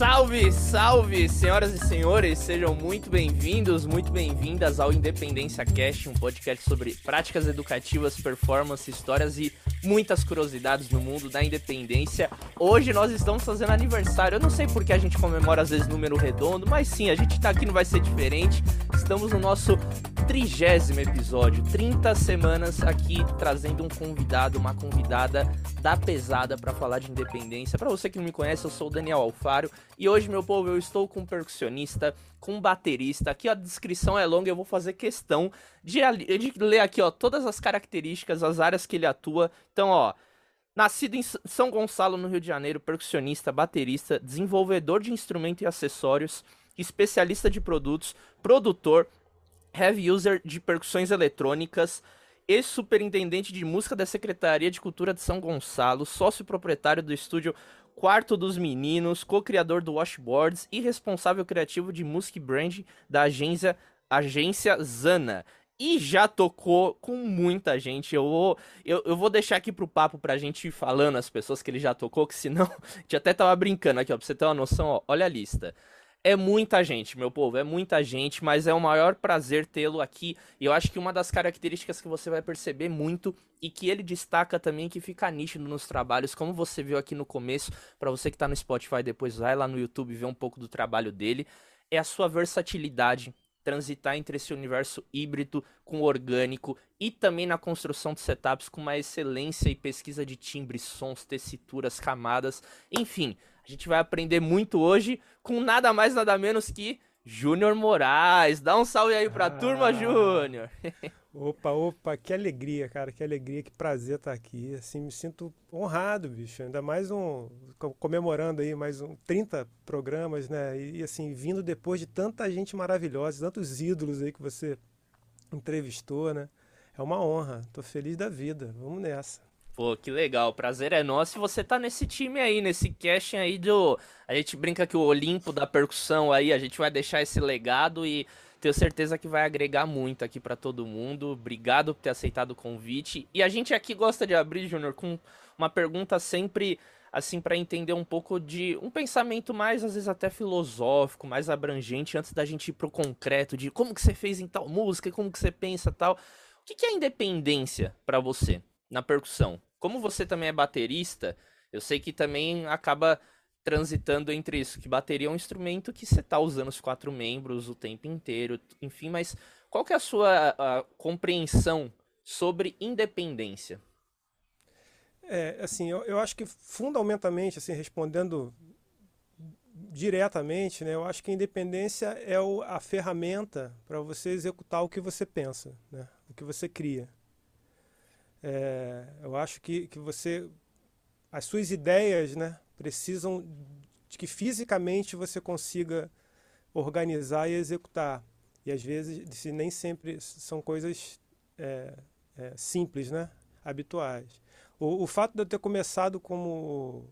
Salve, salve, senhoras e senhores, sejam muito bem-vindos, muito bem-vindas ao Independência Cast, um podcast sobre práticas educativas, performance, histórias e muitas curiosidades no mundo da independência. Hoje nós estamos fazendo aniversário. Eu não sei porque a gente comemora às vezes número redondo, mas sim, a gente tá aqui não vai ser diferente. Estamos no nosso trigésimo episódio, 30 semanas aqui trazendo um convidado, uma convidada da pesada para falar de independência. Para você que não me conhece, eu sou o Daniel Alfaro e hoje, meu povo, eu estou com um percussionista, com um baterista. Aqui a descrição é longa, eu vou fazer questão de, de ler aqui, ó, todas as características, as áreas que ele atua. Então, ó, Nascido em São Gonçalo, no Rio de Janeiro, percussionista, baterista, desenvolvedor de instrumento e acessórios, especialista de produtos, produtor, heavy user de percussões eletrônicas, ex-superintendente de música da Secretaria de Cultura de São Gonçalo, sócio proprietário do estúdio Quarto dos Meninos, co-criador do Washboards e responsável criativo de Music Brand da agência, agência Zana. E já tocou com muita gente. Eu vou, eu, eu vou deixar aqui pro papo pra gente ir falando as pessoas que ele já tocou, que senão. A gente até tava brincando aqui, ó, pra você ter uma noção, ó, olha a lista. É muita gente, meu povo, é muita gente, mas é um maior prazer tê-lo aqui. E eu acho que uma das características que você vai perceber muito e que ele destaca também que fica nítido nos trabalhos, como você viu aqui no começo, para você que tá no Spotify depois vai lá no YouTube ver um pouco do trabalho dele, é a sua versatilidade, transitar entre esse universo híbrido com orgânico e também na construção de setups com uma excelência e pesquisa de timbres, sons, tessituras, camadas, enfim, a gente vai aprender muito hoje com nada mais, nada menos que Júnior Moraes. Dá um salve aí pra ah, turma, Júnior. opa, opa, que alegria, cara, que alegria, que prazer estar aqui. Assim, me sinto honrado, bicho. Ainda mais um comemorando aí mais um 30 programas, né? E assim, vindo depois de tanta gente maravilhosa, tantos ídolos aí que você entrevistou, né? É uma honra. Tô feliz da vida. Vamos nessa. Pô, que legal. Prazer é nosso e você tá nesse time aí, nesse casting aí do. A gente brinca que o Olimpo da percussão aí, a gente vai deixar esse legado e tenho certeza que vai agregar muito aqui para todo mundo. Obrigado por ter aceitado o convite. E a gente aqui gosta de abrir, Júnior, com uma pergunta sempre assim para entender um pouco de um pensamento mais às vezes até filosófico, mais abrangente antes da gente ir pro concreto de como que você fez em tal música, como que você pensa tal. O que, que é independência para você na percussão? Como você também é baterista, eu sei que também acaba transitando entre isso, que bateria é um instrumento que você está usando os quatro membros o tempo inteiro, enfim, mas qual que é a sua a compreensão sobre independência? É, assim, eu, eu acho que fundamentalmente, assim, respondendo diretamente, né, eu acho que independência é o, a ferramenta para você executar o que você pensa, né, o que você cria. É, eu acho que, que você. As suas ideias né, precisam de que fisicamente você consiga organizar e executar. E às vezes nem sempre são coisas é, é, simples, né? habituais. O, o, fato de eu ter começado como,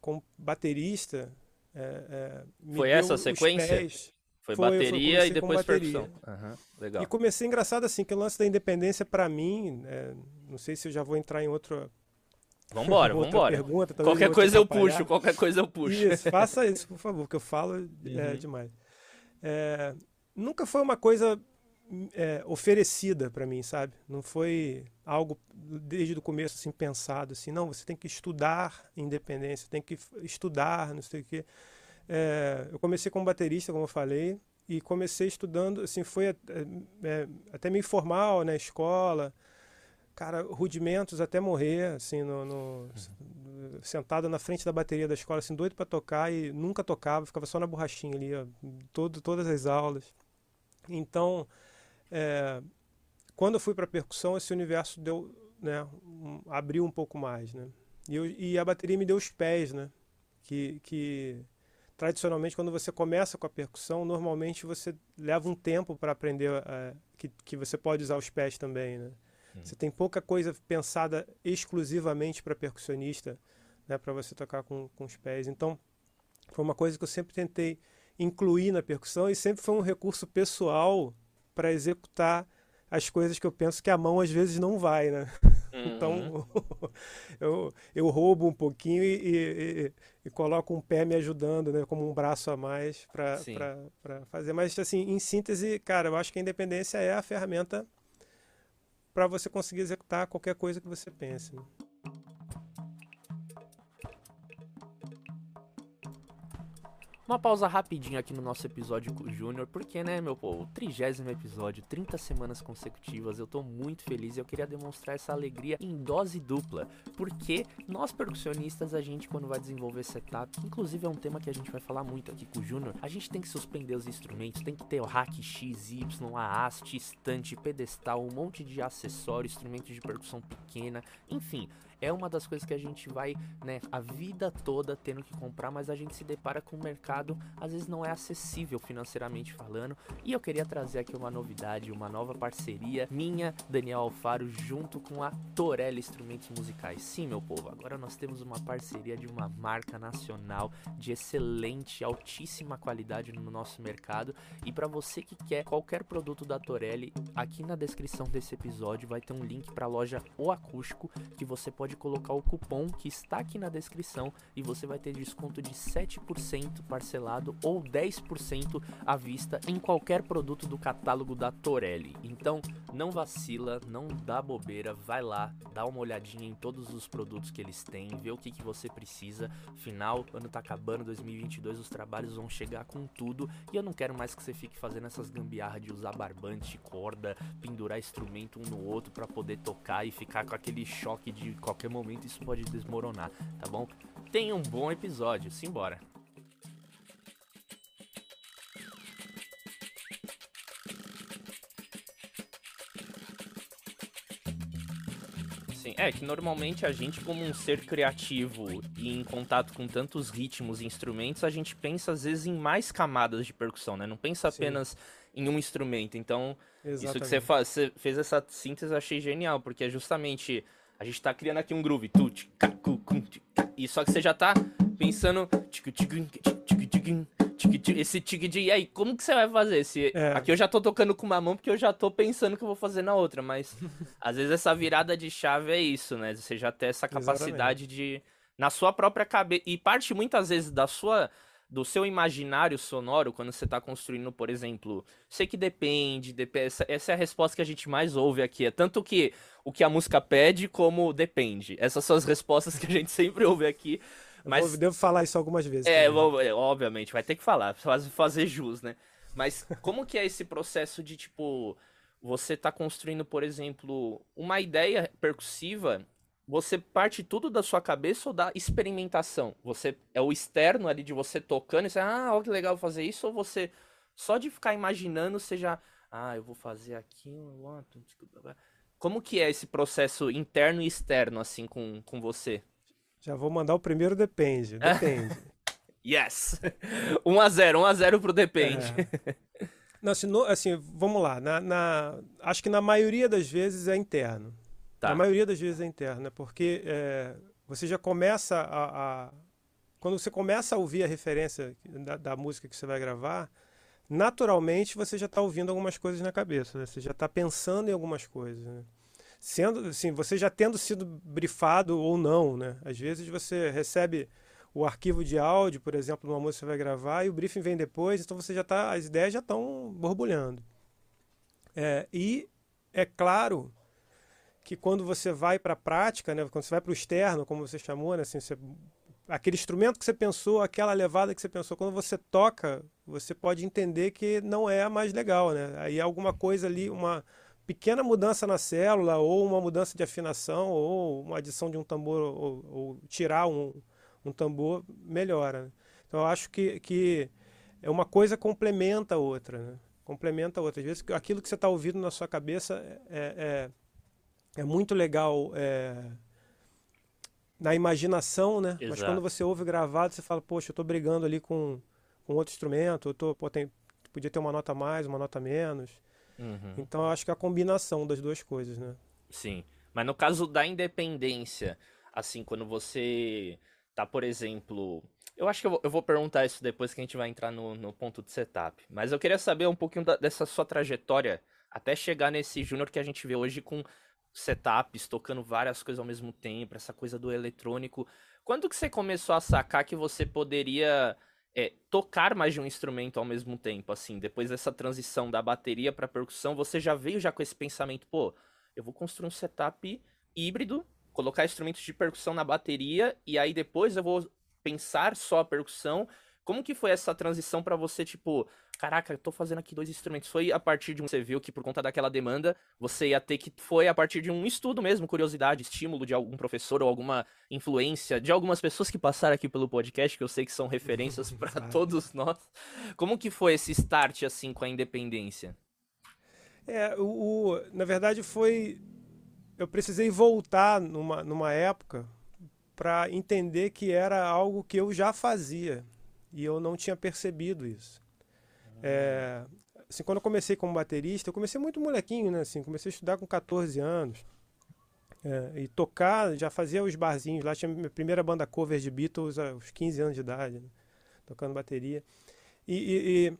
como baterista. É, é Foi essa a sequência? Pés, foi, foi bateria foi, e depois percussão. Uhum, legal. E comecei engraçado assim, que o lance da independência para mim, é, não sei se eu já vou entrar em outra Vambora, vambora. Pergunta, qualquer coisa eu puxo, qualquer coisa eu puxo. Isso, faça isso, por favor, que eu falo é, uhum. demais. É, nunca foi uma coisa é, oferecida para mim, sabe? Não foi algo desde o começo assim pensado assim, não, você tem que estudar independência, tem que estudar, não sei o quê. É, eu comecei como baterista, como eu falei, e comecei estudando, assim, foi é, é, até meio formal, na né, escola, cara, rudimentos até morrer, assim, no, no uhum. sentado na frente da bateria da escola, assim, doido para tocar e nunca tocava, ficava só na borrachinha ali, ó, todo, todas as aulas. Então, é, quando eu fui para percussão, esse universo deu, né, um, abriu um pouco mais, né? E, eu, e a bateria me deu os pés, né? Que, que tradicionalmente, quando você começa com a percussão, normalmente você leva um tempo para aprender uh, que, que você pode usar os pés também, né? Hum. Você tem pouca coisa pensada exclusivamente para percussionista, né, para você tocar com, com os pés. Então, foi uma coisa que eu sempre tentei incluir na percussão e sempre foi um recurso pessoal para executar as coisas que eu penso que a mão às vezes não vai, né? Então, uhum. Então eu, eu roubo um pouquinho e, e, e, coloco um pé me ajudando, né? Como um braço a mais para fazer. Mas, assim, em síntese, cara, eu acho que a independência é a ferramenta para você conseguir executar qualquer coisa que você pense. Né? Uma pausa rapidinho aqui no nosso episódio com o Júnior, porque, né, meu povo, trigésimo episódio, 30 semanas consecutivas, eu tô muito feliz e eu queria demonstrar essa alegria em dose dupla, porque nós percussionistas, a gente quando vai desenvolver setup, que inclusive é um tema que a gente vai falar muito aqui com o Júnior, a gente tem que suspender os instrumentos, tem que ter o hack X, Y, a haste, estante, pedestal, um monte de acessório, instrumento de percussão pequena, enfim, é uma das coisas que a gente vai, né, a vida toda tendo que comprar, mas a gente se depara com um mercado às vezes não é acessível financeiramente falando. E eu queria trazer aqui uma novidade, uma nova parceria minha, Daniel Alfaro, junto com a Torelli Instrumentos Musicais. Sim, meu povo, agora nós temos uma parceria de uma marca nacional de excelente, altíssima qualidade no nosso mercado. E para você que quer qualquer produto da Torelli, aqui na descrição desse episódio vai ter um link para a loja O Acústico que você pode pode colocar o cupom que está aqui na descrição e você vai ter desconto de 7% parcelado ou 10% à vista em qualquer produto do catálogo da Torelli. Então, não vacila, não dá bobeira, vai lá, dá uma olhadinha em todos os produtos que eles têm, vê o que, que você precisa. Final, ano tá acabando, 2022, os trabalhos vão chegar com tudo e eu não quero mais que você fique fazendo essas gambiarras de usar barbante, corda, pendurar instrumento um no outro para poder tocar e ficar com aquele choque de qualquer qualquer momento isso pode desmoronar, tá bom? Tenha um bom episódio, simbora! Sim, é que normalmente a gente, como um ser criativo e em contato com tantos ritmos e instrumentos, a gente pensa às vezes em mais camadas de percussão, né? Não pensa apenas Sim. em um instrumento. Então, Exatamente. isso que você, faz, você fez essa síntese, eu achei genial, porque é justamente a gente tá criando aqui um groove. E só que você já tá pensando. Esse tig de. E aí, como que você vai fazer? Esse... É. Aqui eu já tô tocando com uma mão porque eu já tô pensando que eu vou fazer na outra. Mas às vezes essa virada de chave é isso, né? Você já tem essa capacidade Exatamente. de. Na sua própria cabeça. E parte muitas vezes da sua do seu imaginário sonoro quando você está construindo, por exemplo. Sei que depende, essa, essa, é a resposta que a gente mais ouve aqui. É tanto que o que a música pede, como depende. Essas são as respostas que a gente sempre ouve aqui. Mas... Eu devo falar isso algumas vezes. É, vou, é, obviamente, vai ter que falar, fazer jus, né? Mas como que é esse processo de, tipo, você tá construindo, por exemplo, uma ideia percussiva você parte tudo da sua cabeça ou da experimentação? Você é o externo ali de você tocando e você, ah, olha que legal fazer isso, ou você só de ficar imaginando, você já, ah, eu vou fazer aqui, como que é esse processo interno e externo assim com, com você? Já vou mandar o primeiro depende, depende. yes. 1 a 0, 1 a 0 pro depende. É. Não, assim, no, assim, vamos lá, na, na, acho que na maioria das vezes é interno. Tá. Maioria das vezes é interna, porque é, você já começa a, a, Quando você começa a ouvir a referência da, da música que você vai gravar, naturalmente você já está ouvindo algumas coisas na cabeça, né? você já está pensando em algumas coisas. Né? Sendo, assim, você já tendo sido brifado ou não, né? Às vezes você recebe o arquivo de áudio, por exemplo, de uma música que você vai gravar e o briefing vem depois, então você já está, as ideias já estão borbulhando. É, e é claro que quando você vai para a prática, né, quando você vai para o externo, como você chamou, né, assim, você, aquele instrumento que você pensou, aquela levada que você pensou, quando você toca, você pode entender que não é a mais legal, né? Aí alguma coisa ali, uma pequena mudança na célula, ou uma mudança de afinação, ou uma adição de um tambor, ou, ou tirar um, um tambor, melhora. Né? Então eu acho que, que é uma coisa complementa a outra, né? Complementa a outra. Às vezes aquilo que você está ouvindo na sua cabeça é, é é muito legal é, na imaginação, né? Exato. Mas quando você ouve gravado, você fala, poxa, eu estou brigando ali com, com outro instrumento, eu tô, pô, tem, podia ter uma nota mais, uma nota menos. Uhum. Então eu acho que é a combinação das duas coisas, né? Sim. Mas no caso da independência, assim, quando você tá, por exemplo. Eu acho que eu vou, eu vou perguntar isso depois que a gente vai entrar no, no ponto de setup. Mas eu queria saber um pouquinho da, dessa sua trajetória até chegar nesse júnior que a gente vê hoje com setups, tocando várias coisas ao mesmo tempo, essa coisa do eletrônico. Quando que você começou a sacar que você poderia é, tocar mais de um instrumento ao mesmo tempo, assim, depois dessa transição da bateria para percussão, você já veio já com esse pensamento, pô, eu vou construir um setup híbrido, colocar instrumentos de percussão na bateria e aí depois eu vou pensar só a percussão. Como que foi essa transição para você, tipo, caraca, eu tô fazendo aqui dois instrumentos. Foi a partir de um. Você viu que por conta daquela demanda, você ia ter que. Foi a partir de um estudo mesmo, curiosidade, estímulo de algum professor ou alguma influência de algumas pessoas que passaram aqui pelo podcast, que eu sei que são referências para todos nós. Como que foi esse start, assim, com a independência? É, o, o na verdade foi. Eu precisei voltar numa, numa época para entender que era algo que eu já fazia e eu não tinha percebido isso. É, assim, quando eu comecei como baterista, eu comecei muito molequinho, né? Assim, comecei a estudar com 14 anos. É, e tocar, já fazia os barzinhos lá. Tinha minha primeira banda cover de Beatles aos 15 anos de idade, né? tocando bateria. E, e, e,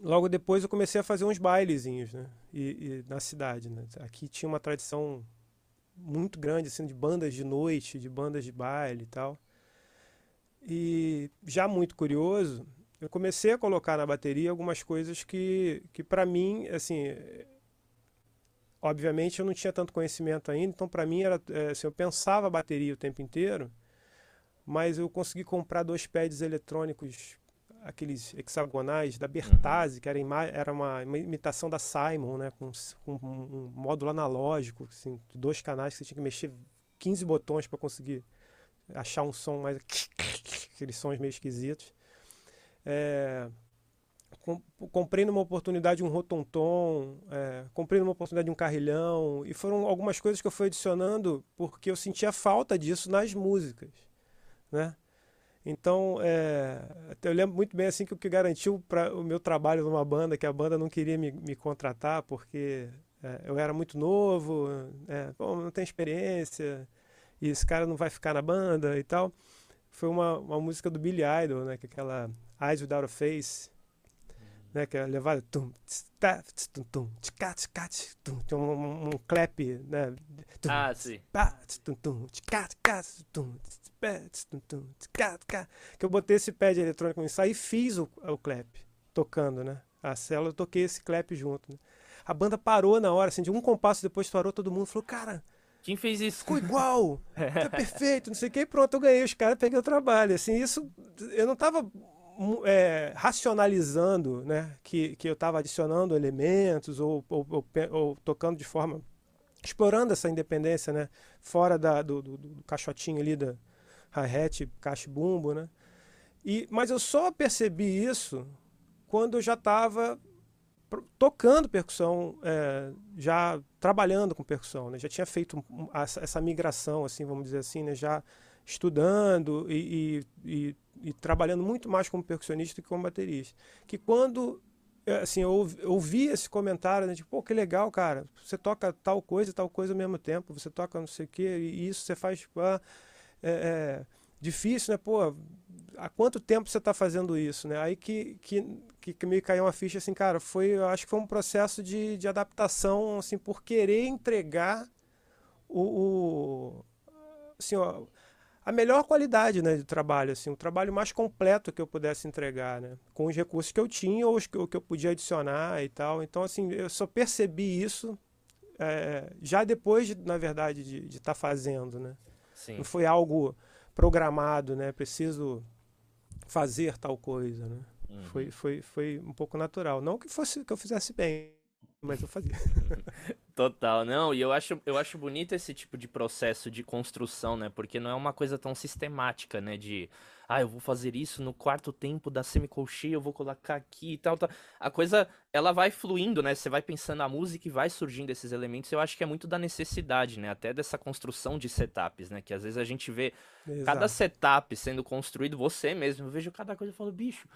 logo depois eu comecei a fazer uns bailezinhos, né? E, na cidade, né? Aqui tinha uma tradição muito grande, assim, de bandas de noite, de bandas de baile e tal. E já muito curioso, eu comecei a colocar na bateria algumas coisas que, que para mim, assim, obviamente eu não tinha tanto conhecimento ainda, então para mim era, é, assim, eu pensava a bateria o tempo inteiro, mas eu consegui comprar dois pads eletrônicos, aqueles hexagonais da Bertazzi, que era, era uma, uma, imitação da Simon, né, com, com um módulo analógico, assim, dois canais que você tinha que mexer 15 botões para conseguir achar um som mais aqueles sons meio esquisitos. É, comprei numa oportunidade um rotontom, é, comprei numa oportunidade um carrilhão, e foram algumas coisas que eu fui adicionando porque eu sentia falta disso nas músicas, né? Então, é, eu lembro muito bem assim que o que garantiu para o meu trabalho numa banda, que a banda não queria me, me contratar porque é, eu era muito novo, é, bom, não tem experiência, e esse cara não vai ficar na banda e tal. Foi uma, uma música do Billy Idol, né? Que é aquela Eyes Without a Face, né? Que é levada tum, tum, tum, tum, tem um, um clap, né? Ah, sim. Que eu botei esse pad eletrônico no ensaio e fiz o, o clap tocando, né? A célula eu toquei esse clap junto. Né? A banda parou na hora, assim, de um compasso depois parou, todo mundo falou, cara, quem fez isso? Ficou igual, tá perfeito, não sei o que, pronto, eu ganhei os caras, peguei o trabalho. Assim, isso eu não tava é, racionalizando né, que, que eu estava adicionando elementos ou, ou, ou, ou, tocando de forma. explorando essa independência né, fora da, do, do, do caixotinho ali da hi-hat, caixa bumbo. Né? E, mas eu só percebi isso quando eu já estava tocando percussão, é, já trabalhando com percussão, né? já tinha feito essa, migração, assim, vamos dizer assim, né? já estudando e, e, e, e, trabalhando muito mais como percussionista que como baterista. Que quando é, assim, eu ouvi esse comentário, né, tipo, pô, que legal, cara, você toca tal coisa e tal coisa ao mesmo tempo, você toca não sei o que, e isso você faz, tipo, ah, é, é, difícil, né, pô, há quanto tempo você está fazendo isso, né, aí que, que, que, me caiu uma ficha, assim, cara, foi, eu acho que foi um processo de, de adaptação, assim, por querer entregar o, o assim, ó, a melhor qualidade né, de trabalho, assim, o trabalho mais completo que eu pudesse entregar, né, com os recursos que eu tinha ou os que, que eu podia adicionar e tal. Então, assim, eu só percebi isso é, já depois, de, na verdade, de estar tá fazendo, né? Sim. Não foi algo programado, né? Preciso fazer tal coisa, né? Uhum. Foi, foi, foi um pouco natural. Não que fosse que eu fizesse bem, mas eu fazia. Total, não, e eu acho, eu acho bonito esse tipo de processo de construção, né? Porque não é uma coisa tão sistemática, né? De, ah, eu vou fazer isso no quarto tempo da semicolcheia, eu vou colocar aqui e tal, tal. A coisa, ela vai fluindo, né? Você vai pensando a música e vai surgindo esses elementos. Eu acho que é muito da necessidade, né? Até dessa construção de setups, né? Que às vezes a gente vê Exato. cada setup sendo construído, você mesmo, eu vejo cada coisa e falo, bicho,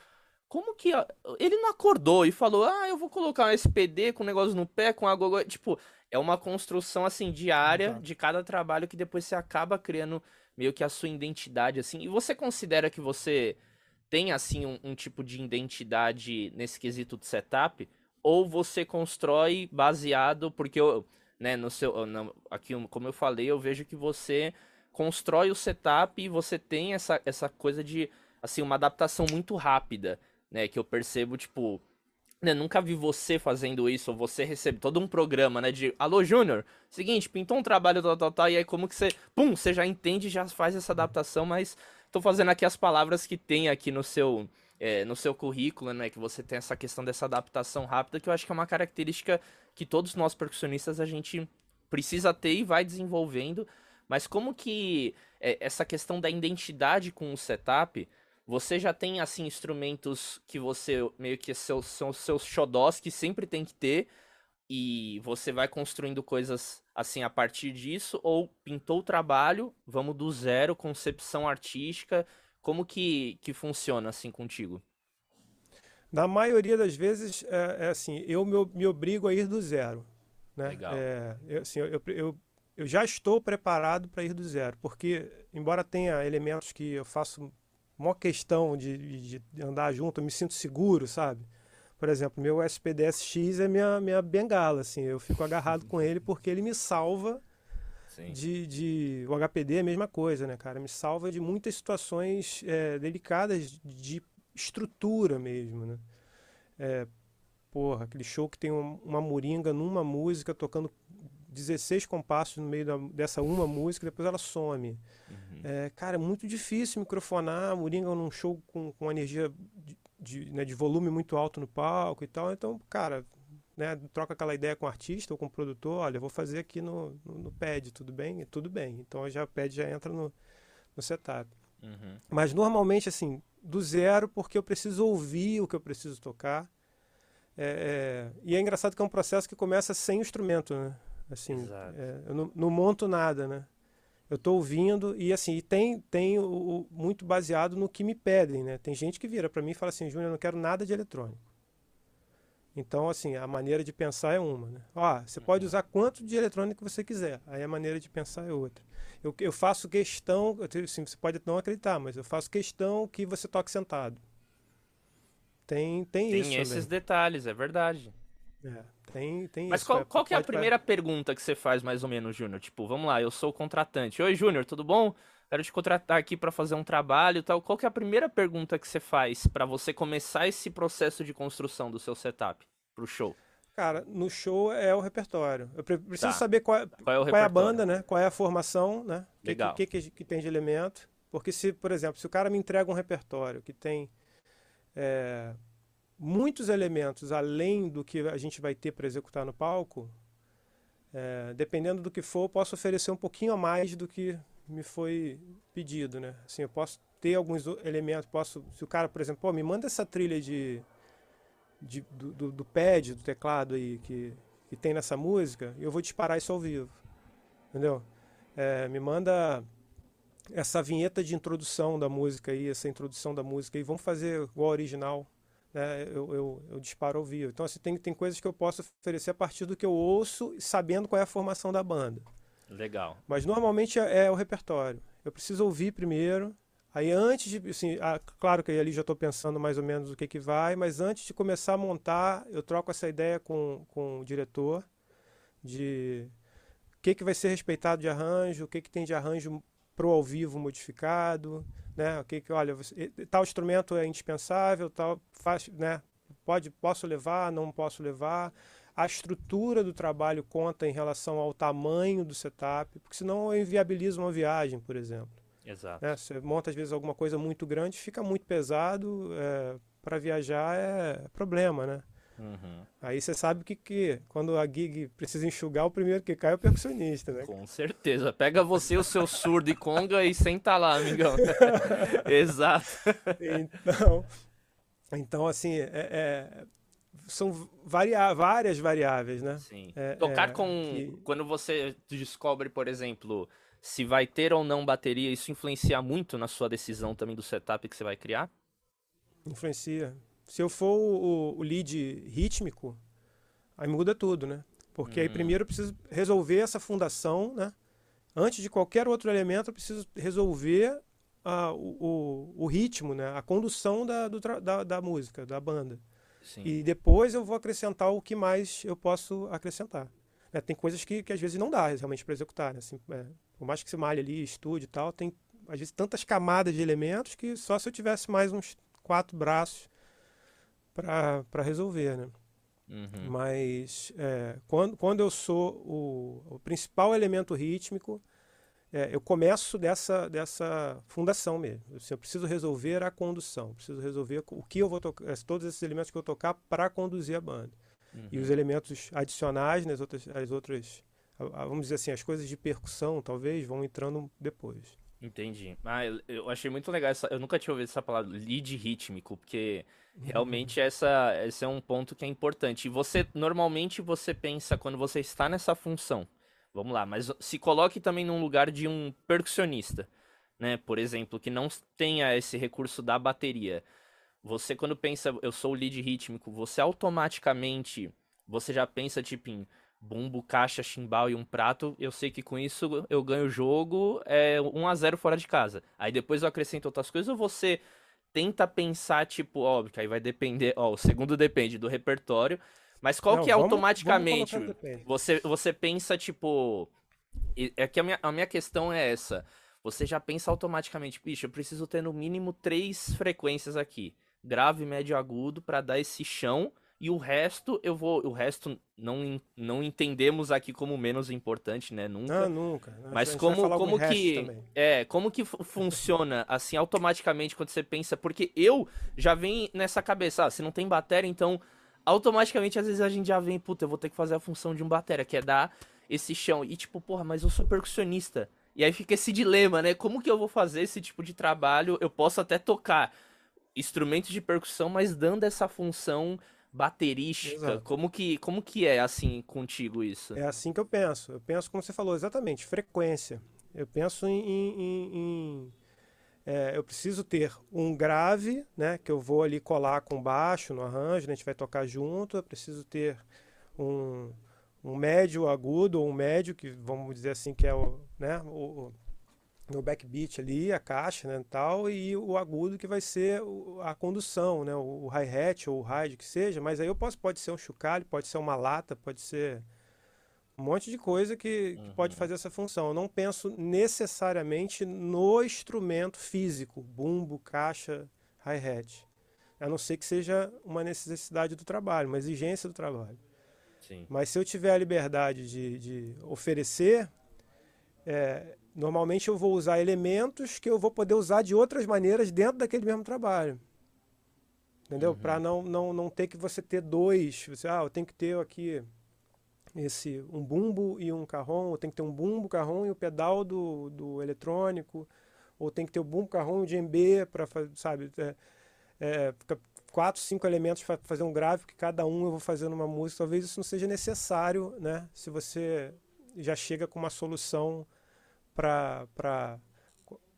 como que. Ele não acordou e falou, ah, eu vou colocar um SPD com um negócio no pé, com água. Tipo, é uma construção, assim, diária Exato. de cada trabalho que depois você acaba criando meio que a sua identidade, assim. E você considera que você tem, assim, um, um tipo de identidade nesse quesito de setup? Ou você constrói baseado. Porque eu né, no seu, no, aqui como eu falei, eu vejo que você constrói o setup e você tem essa, essa coisa de, assim, uma adaptação muito rápida, né, que eu percebo, tipo, né, nunca vi você fazendo isso, ou você recebe todo um programa, né, de, alô, Júnior, seguinte, pintou um trabalho, tal, tal, tal, e aí como que você, pum, você já entende, já faz essa adaptação, mas tô fazendo aqui as palavras que tem aqui no seu, é, no seu currículo, né, que você tem essa questão dessa adaptação rápida, que eu acho que é uma característica que todos nós percussionistas a gente precisa ter e vai desenvolvendo, mas como que é, essa questão da identidade com o setup, você já tem assim instrumentos que você meio que são, são seus xodós que sempre tem que ter e você vai construindo coisas assim a partir disso ou pintou o trabalho, vamos do zero, concepção artística, como que que funciona assim contigo? Na maioria das vezes é, é assim, eu me, me, obrigo a ir do zero, né? Legal. É, eu, assim, eu, eu, eu já estou preparado para ir do zero, porque embora tenha elementos que eu faço uma questão de, de andar junto, eu me sinto seguro, sabe? Por exemplo, meu SPDS-X é minha, minha bengala, assim, eu fico agarrado com ele porque ele me salva de, de... O HPD é a mesma coisa, né, cara? Me salva de muitas situações é, delicadas de estrutura mesmo, né? É, porra, aquele show que tem uma, uma moringa numa música tocando 16 compassos no meio da, dessa uma música, depois ela some. Uhum. É, cara, é muito difícil microfonar Moringa num show com, com energia de, de, né, de, volume muito alto no palco e tal. Então, cara, né, troca aquela ideia com o artista ou com o produtor, olha, vou fazer aqui no, no, no pad, tudo bem? Tudo bem. Então já o pad já entra no, no setup. Uhum. Mas normalmente, assim, do zero, porque eu preciso ouvir o que eu preciso tocar. É, é, e é engraçado que é um processo que começa sem instrumento, né? Assim, é, eu não, não, monto nada, né? Eu estou ouvindo e assim, e tem, tem o, o, muito baseado no que me pedem, né? Tem gente que vira para mim e fala assim, Júnior, eu não quero nada de eletrônico. Então, assim, a maneira de pensar é uma, né? Ó, você uhum. pode usar quanto de eletrônico você quiser. Aí a maneira de pensar é outra. Eu, eu faço questão, assim, você pode não acreditar, mas eu faço questão que você toque sentado. Tem, tem, tem isso. Tem esses detalhes, é verdade. É, tem, tem Mas isso. qual, qual que é a primeira pergunta que você faz, mais ou menos, Júnior? Tipo, vamos lá, eu sou o contratante. Oi, Júnior, tudo bom? Quero te contratar aqui para fazer um trabalho e tal. Qual que é a primeira pergunta que você faz para você começar esse processo de construção do seu setup pro show? Cara, no show é o repertório. Eu preciso Tá. saber qual, é- Qual é o qual é a banda, né? Qual é a formação, né? O que- que, que, que tem de elemento. Porque se, por exemplo, se o cara me entrega um repertório que tem é, muitos elementos além do que a gente vai ter para executar no palco, é, dependendo do que for, eu posso oferecer um pouquinho a mais do que me foi pedido, né? Assim, eu posso ter alguns elementos, posso, se o cara, por exemplo, me manda essa trilha de, de do, do, do pad, do teclado aí que, que tem nessa música, e eu vou disparar isso ao vivo, entendeu? É, me manda essa vinheta de introdução da música aí, essa introdução da música aí, vamos fazer igual original, né? Eu, eu, eu disparo ao vivo. Então, assim, tem, tem coisas que eu posso oferecer a partir do que eu ouço, sabendo qual é a formação da banda. Legal. Mas normalmente é, é o repertório. Eu preciso ouvir primeiro. Aí antes de, assim, ah, claro que ali já estou pensando mais ou menos o que, que vai, mas antes de começar a montar, eu troco essa ideia com, com o diretor de o que, que vai ser respeitado de arranjo, o que, que tem de arranjo pro ao vivo modificado, né? O que que, olha, você, tal instrumento é indispensável, tal faz, né? Pode, posso levar, não posso levar. A estrutura do trabalho conta em relação ao tamanho do setup, porque senão eu inviabilizo uma viagem, por exemplo. Exato. Né? Você monta às vezes alguma coisa muito grande, fica muito pesado, é, para viajar é problema, né? Uhum. Aí você sabe que, que quando a gig precisa enxugar, o primeiro que cai é o percussionista, né? Com certeza. Pega você, o seu surdo e conga e senta lá, amigão. Exato. Então, então assim, é, é, são varia várias variáveis, né? Sim. É, Tocar é, com. que- Quando você descobre, por exemplo, se vai ter ou não bateria, isso influencia muito na sua decisão também do setup que você vai criar? Influencia. Se eu for o, o lead rítmico, aí muda tudo, né? Porque aí Uhum. primeiro eu preciso resolver essa fundação, né? Antes de qualquer outro elemento, eu preciso resolver ah, o, o, o ritmo, né? A condução da, do da, da música, da banda. Sim. E depois eu vou acrescentar o que mais eu posso acrescentar. né, tem coisas que, que às vezes não dá realmente para executar. Né? Assim, é, por mais que você malhe ali, estude e tal, tem às vezes tantas camadas de elementos que só se eu tivesse mais uns quatro braços para resolver, né? Uhum. Mas é, quando, quando eu sou o, o principal elemento rítmico, é, eu começo dessa, dessa fundação mesmo. Assim, eu preciso resolver a condução, preciso resolver o que eu vou tocar, todos esses elementos que eu tocar para conduzir a banda. Uhum. E os elementos adicionais, né, as outras, as outras, vamos dizer assim, as coisas de percussão, talvez, vão entrando depois. Entendi. Ah, eu achei muito legal essa. Eu nunca tinha ouvido essa palavra, lead rítmico, porque realmente essa, esse é um ponto que é importante. E você, normalmente, você pensa quando você está nessa função. Vamos lá, mas se coloque também num lugar de um percussionista, né? Por exemplo, que não tenha esse recurso da bateria. Você, quando pensa, eu sou o lead rítmico, você automaticamente, você já pensa, tipo, em bumbo, caixa, chimbal e um prato, eu sei que com isso eu ganho o jogo, é 1 a 0 fora de casa. Aí depois eu acrescento outras coisas ou você tenta pensar, tipo, óbvio, que aí vai depender, ó, o segundo depende do repertório, mas qual Não, que é vamos, automaticamente? Vamos você, você pensa, tipo. É que a minha, a minha questão é essa. Você já pensa automaticamente, bicho, eu preciso ter no mínimo três frequências aqui. Grave, médio, agudo, para dar esse chão e o resto, eu vou. O resto não, não entendemos aqui como menos importante, né? Nunca. Não, nunca. Mas como, como que. É, como que funciona assim automaticamente quando você pensa? Porque eu já vem nessa cabeça, ah, se não tem bateria, então automaticamente às vezes a gente já vem, puta, eu vou ter que fazer a função de um bateria, que é dar esse chão. E tipo, porra, mas eu sou percussionista. E aí fica esse dilema, né? Como que eu vou fazer esse tipo de trabalho? Eu posso até tocar instrumentos de percussão, mas dando essa função baterística. Exato. Como que, como que é assim contigo isso? É assim que eu penso. Eu penso como você falou, exatamente, frequência. Eu penso em, em, em é, eu preciso ter um grave, né, que eu vou ali colar com baixo no arranjo, né, a gente vai tocar junto. Eu preciso ter um, um médio agudo ou um médio que vamos dizer assim que é o, né, o, no backbeat ali, a caixa, né, tal, e o agudo que vai ser a condução, né, o hi-hat ou o ride que seja, mas aí eu posso, pode ser um chocalho, pode ser uma lata, pode ser um monte de coisa que, uhum. que, pode fazer essa função. Eu não penso necessariamente no instrumento físico, bumbo, caixa, hi-hat. A não ser que seja uma necessidade do trabalho, uma exigência do trabalho. Sim. Mas se eu tiver a liberdade de, de oferecer, é, Normalmente eu vou usar elementos que eu vou poder usar de outras maneiras dentro daquele mesmo trabalho. Entendeu? Uhum. Para não, não, não ter que você ter dois. Você, ah, eu tenho que ter aqui esse um bumbo e um carrom, ou tem que ter um bumbo, carrom e o pedal do, do eletrônico, ou tem que ter o bumbo, carrom e o djembe para sabe, é, é, quatro, cinco elementos para fazer um gráfico que cada um eu vou fazer numa música. Talvez isso não seja necessário, né? Se você já chega com uma solução para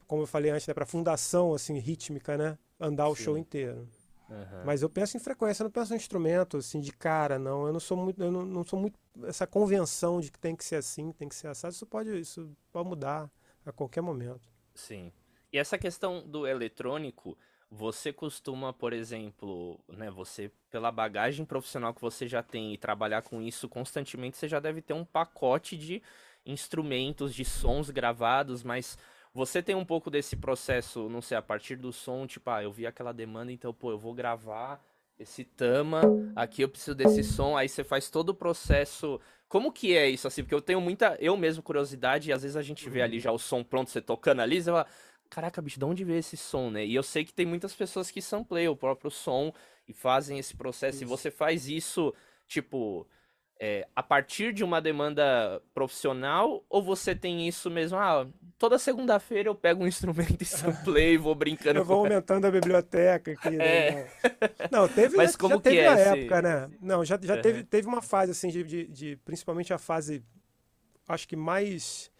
como eu falei antes, né, para fundação assim rítmica, né, andar o Sim. show inteiro. Uhum. Mas eu penso em frequência, eu não penso em instrumento assim de cara, não. Eu não sou muito, eu não, não sou muito essa convenção de que tem que ser assim, tem que ser assado. Isso pode, isso pode mudar a qualquer momento. Sim. E essa questão do eletrônico, você costuma, por exemplo, né, você pela bagagem profissional que você já tem e trabalhar com isso constantemente, você já deve ter um pacote de instrumentos, de sons gravados, mas você tem um pouco desse processo, não sei, a partir do som, tipo, ah, eu vi aquela demanda, então, pô, eu vou gravar esse tama, aqui eu preciso desse som, aí você faz todo o processo. Como que é isso, assim? Porque eu tenho muita, eu mesmo, curiosidade, e às vezes a gente vê ali já o som pronto, você tocando ali, você fala, caraca, bicho, de onde veio esse som, né? E eu sei que tem muitas pessoas que sampleiam o próprio som e fazem esse processo, isso. e você faz isso, tipo, é, a partir de uma demanda profissional ou você tem isso mesmo? Ah, toda segunda-feira eu pego um instrumento e samplei e vou brincando. eu vou aumentando a biblioteca aqui. Né? É. Não, teve, Mas como já teve que é a esse... época, né? Não, já, já uhum. teve, teve uma fase assim de, de, de, principalmente a fase, acho que mais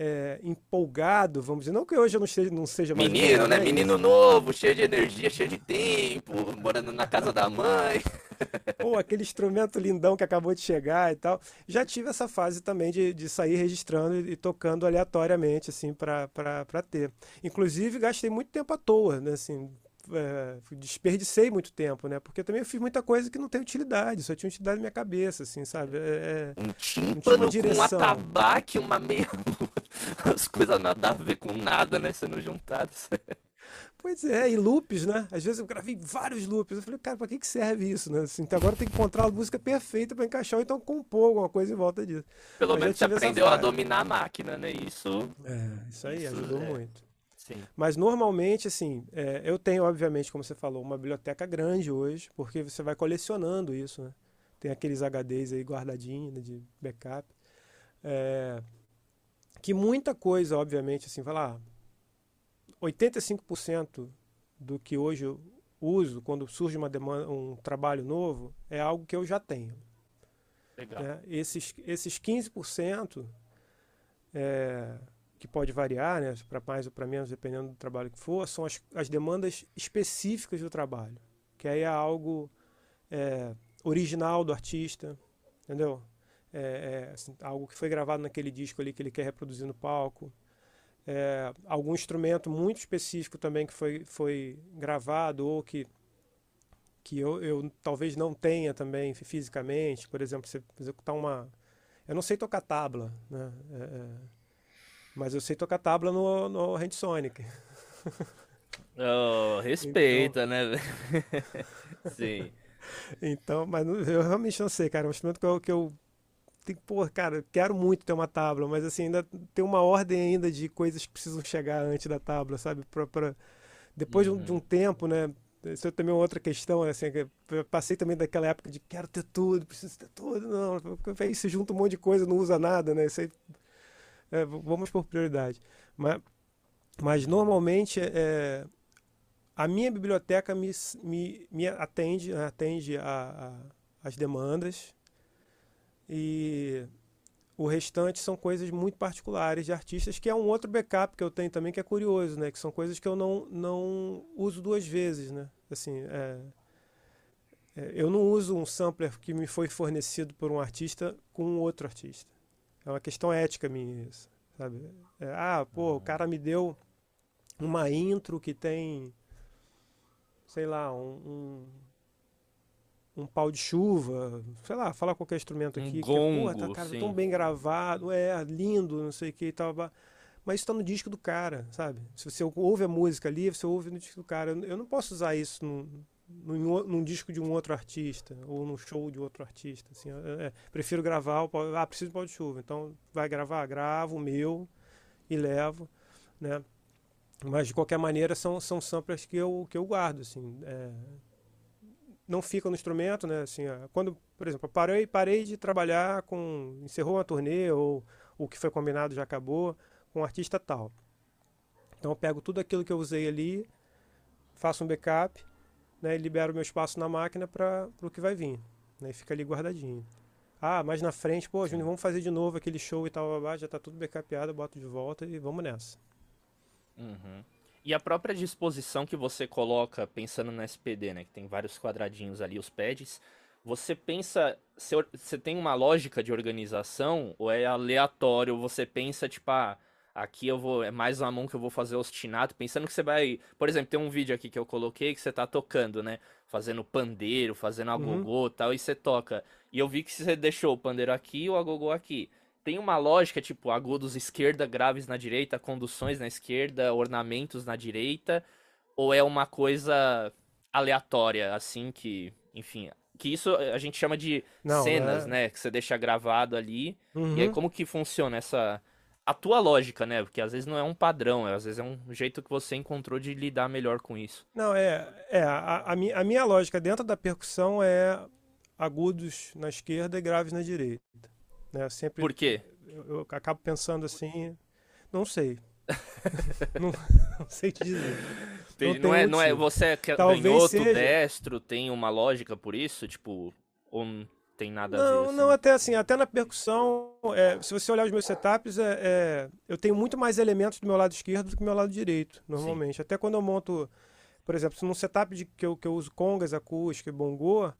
é, empolgado, vamos dizer. Não que hoje eu não, esteja, não seja mais. Menino, né? Menino novo, cheio de energia, cheio de tempo, morando na casa da mãe. Pô, aquele instrumento lindão que acabou de chegar e tal. Já tive essa fase também de, de sair registrando e, e tocando aleatoriamente, assim, para ter. Inclusive, gastei muito tempo à toa, né? Assim, é, desperdicei muito tempo, né? Porque também eu fiz muita coisa que não tem utilidade, só tinha utilidade na minha cabeça, assim, sabe? É, é um tímpano uma direção. com um atabaque, uma meia... As coisas nada a ver com nada, né? Sendo juntadas. Pois é, e loops, né? Às vezes eu gravei vários loops. Eu falei, cara, pra que, que serve isso, né? Assim, então agora tem que encontrar a música perfeita para encaixar ou então compor alguma coisa em volta disso. Pelo Mas menos você aprendeu a dominar a máquina, né? Isso. É, isso aí isso ajudou é... muito. Sim. Mas normalmente, assim, é, eu tenho, obviamente, como você falou, uma biblioteca grande hoje, porque você vai colecionando isso, né? Tem aqueles HDs aí guardadinhos né, de backup. É, que muita coisa, obviamente, assim, vai lá, 85% do que hoje eu uso quando surge uma demanda, um trabalho novo é algo que eu já tenho. Legal. Né? Esses, esses 15% é, que pode variar, né, para mais ou para menos, dependendo do trabalho que for, são as, as demandas específicas do trabalho, que aí é algo é, original do artista, entendeu? É, é assim, algo que foi gravado naquele disco ali que ele quer reproduzir no palco é, algum instrumento muito específico também que foi, foi gravado ou que, que eu, eu talvez não tenha também fisicamente. Por exemplo, você executar uma. Eu não sei tocar tabla, né? É, é mas eu sei tocar tabla no, no Hand Sonic. Oh, respeita, então... né? Sim. Então, mas eu realmente não sei, cara. É um instrumento que eu, que eu pô, cara, quero muito ter uma tábua, mas assim, ainda tem uma ordem ainda de coisas que precisam chegar antes da tábua, sabe? Pra, pra... Depois uhum. de, um, tempo, né? Isso é também outra questão, assim, eu passei também daquela época de quero ter tudo, preciso ter tudo, não, aí se junta um monte de coisa, não usa nada, né? Isso aí, é, vamos por prioridade. Mas, mas normalmente é, a minha biblioteca me, me, me atende, atende a, a, as demandas, e o restante são coisas muito particulares de artistas, que é um outro backup que eu tenho também, que é curioso, né? Que são coisas que eu não, não uso duas vezes, né? Assim, é, é, eu não uso um sampler que me foi fornecido por um artista com outro artista. É uma questão ética minha isso, sabe? É, ah, pô, o cara me deu uma intro que tem, sei lá, um, um um pau de chuva, sei lá, falar qualquer instrumento aqui. Um gongo, que, porra, tá, cara, sim. tão bem gravado, é lindo, não sei o que e tal. Mas isso está no disco do cara, sabe? Se você ouve a música ali, você ouve no disco do cara. Eu não posso usar isso num, num, num disco de um outro artista ou num show de outro artista. Assim, é, é, prefiro gravar o ah, preciso de pau de chuva. Então, vai gravar? Gravo o meu e levo, né? Mas de qualquer maneira são, são samplers que eu, que eu guardo, assim. É, não fica no instrumento, né? Assim, quando, por exemplo, parei, parei de trabalhar com, encerrou uma turnê ou o que foi combinado já acabou com um artista tal. Então eu pego tudo aquilo que eu usei ali, faço um backup, né? E libero meu espaço na máquina para o que vai vir, né? E fica ali guardadinho. Ah, mais na frente, pô, Júnior, vamos fazer de novo aquele show e tal, já está tudo backupeado, boto de volta e vamos nessa. Uhum. E a própria disposição que você coloca pensando no SPD, né? Que tem vários quadradinhos ali, os pads. Você pensa. Você tem uma lógica de organização ou é aleatório? Você pensa, tipo, ah, aqui eu vou. É mais uma mão que eu vou fazer ostinato, pensando que você vai. Por exemplo, tem um vídeo aqui que eu coloquei que você tá tocando, né? Fazendo pandeiro, fazendo agogô uhum. e tal, e você toca. E eu vi que você deixou o pandeiro aqui e o agogô aqui tem uma lógica, tipo, agudos esquerda, graves na direita, conduções na esquerda, ornamentos na direita, ou é uma coisa aleatória, assim, que, enfim, que isso a gente chama de Não, cenas, é... né, que você deixa gravado ali, uhum. e aí uhum. como que funciona essa... A tua lógica, né? Porque às vezes não é um padrão, às vezes é um jeito que você encontrou de lidar melhor com isso. Não, é. é a, a, minha, a minha lógica dentro da percussão é agudos na esquerda e graves na direita. Né? Sempre, Por quê? Eu, eu acabo pensando assim, não sei. não, não, sei te dizer. Não, não é, não é você que é canhoto, seja... destro, tem uma lógica por isso? Tipo, não tem nada não, a ver? Assim? Não, até assim, até na percussão, é, se você olhar os meus setups, é, é, eu tenho muito mais elementos do meu lado esquerdo do que do meu lado direito, normalmente. Sim. Até quando eu monto, por exemplo, num setup de, que, eu, que eu uso congas, acústica e bongô,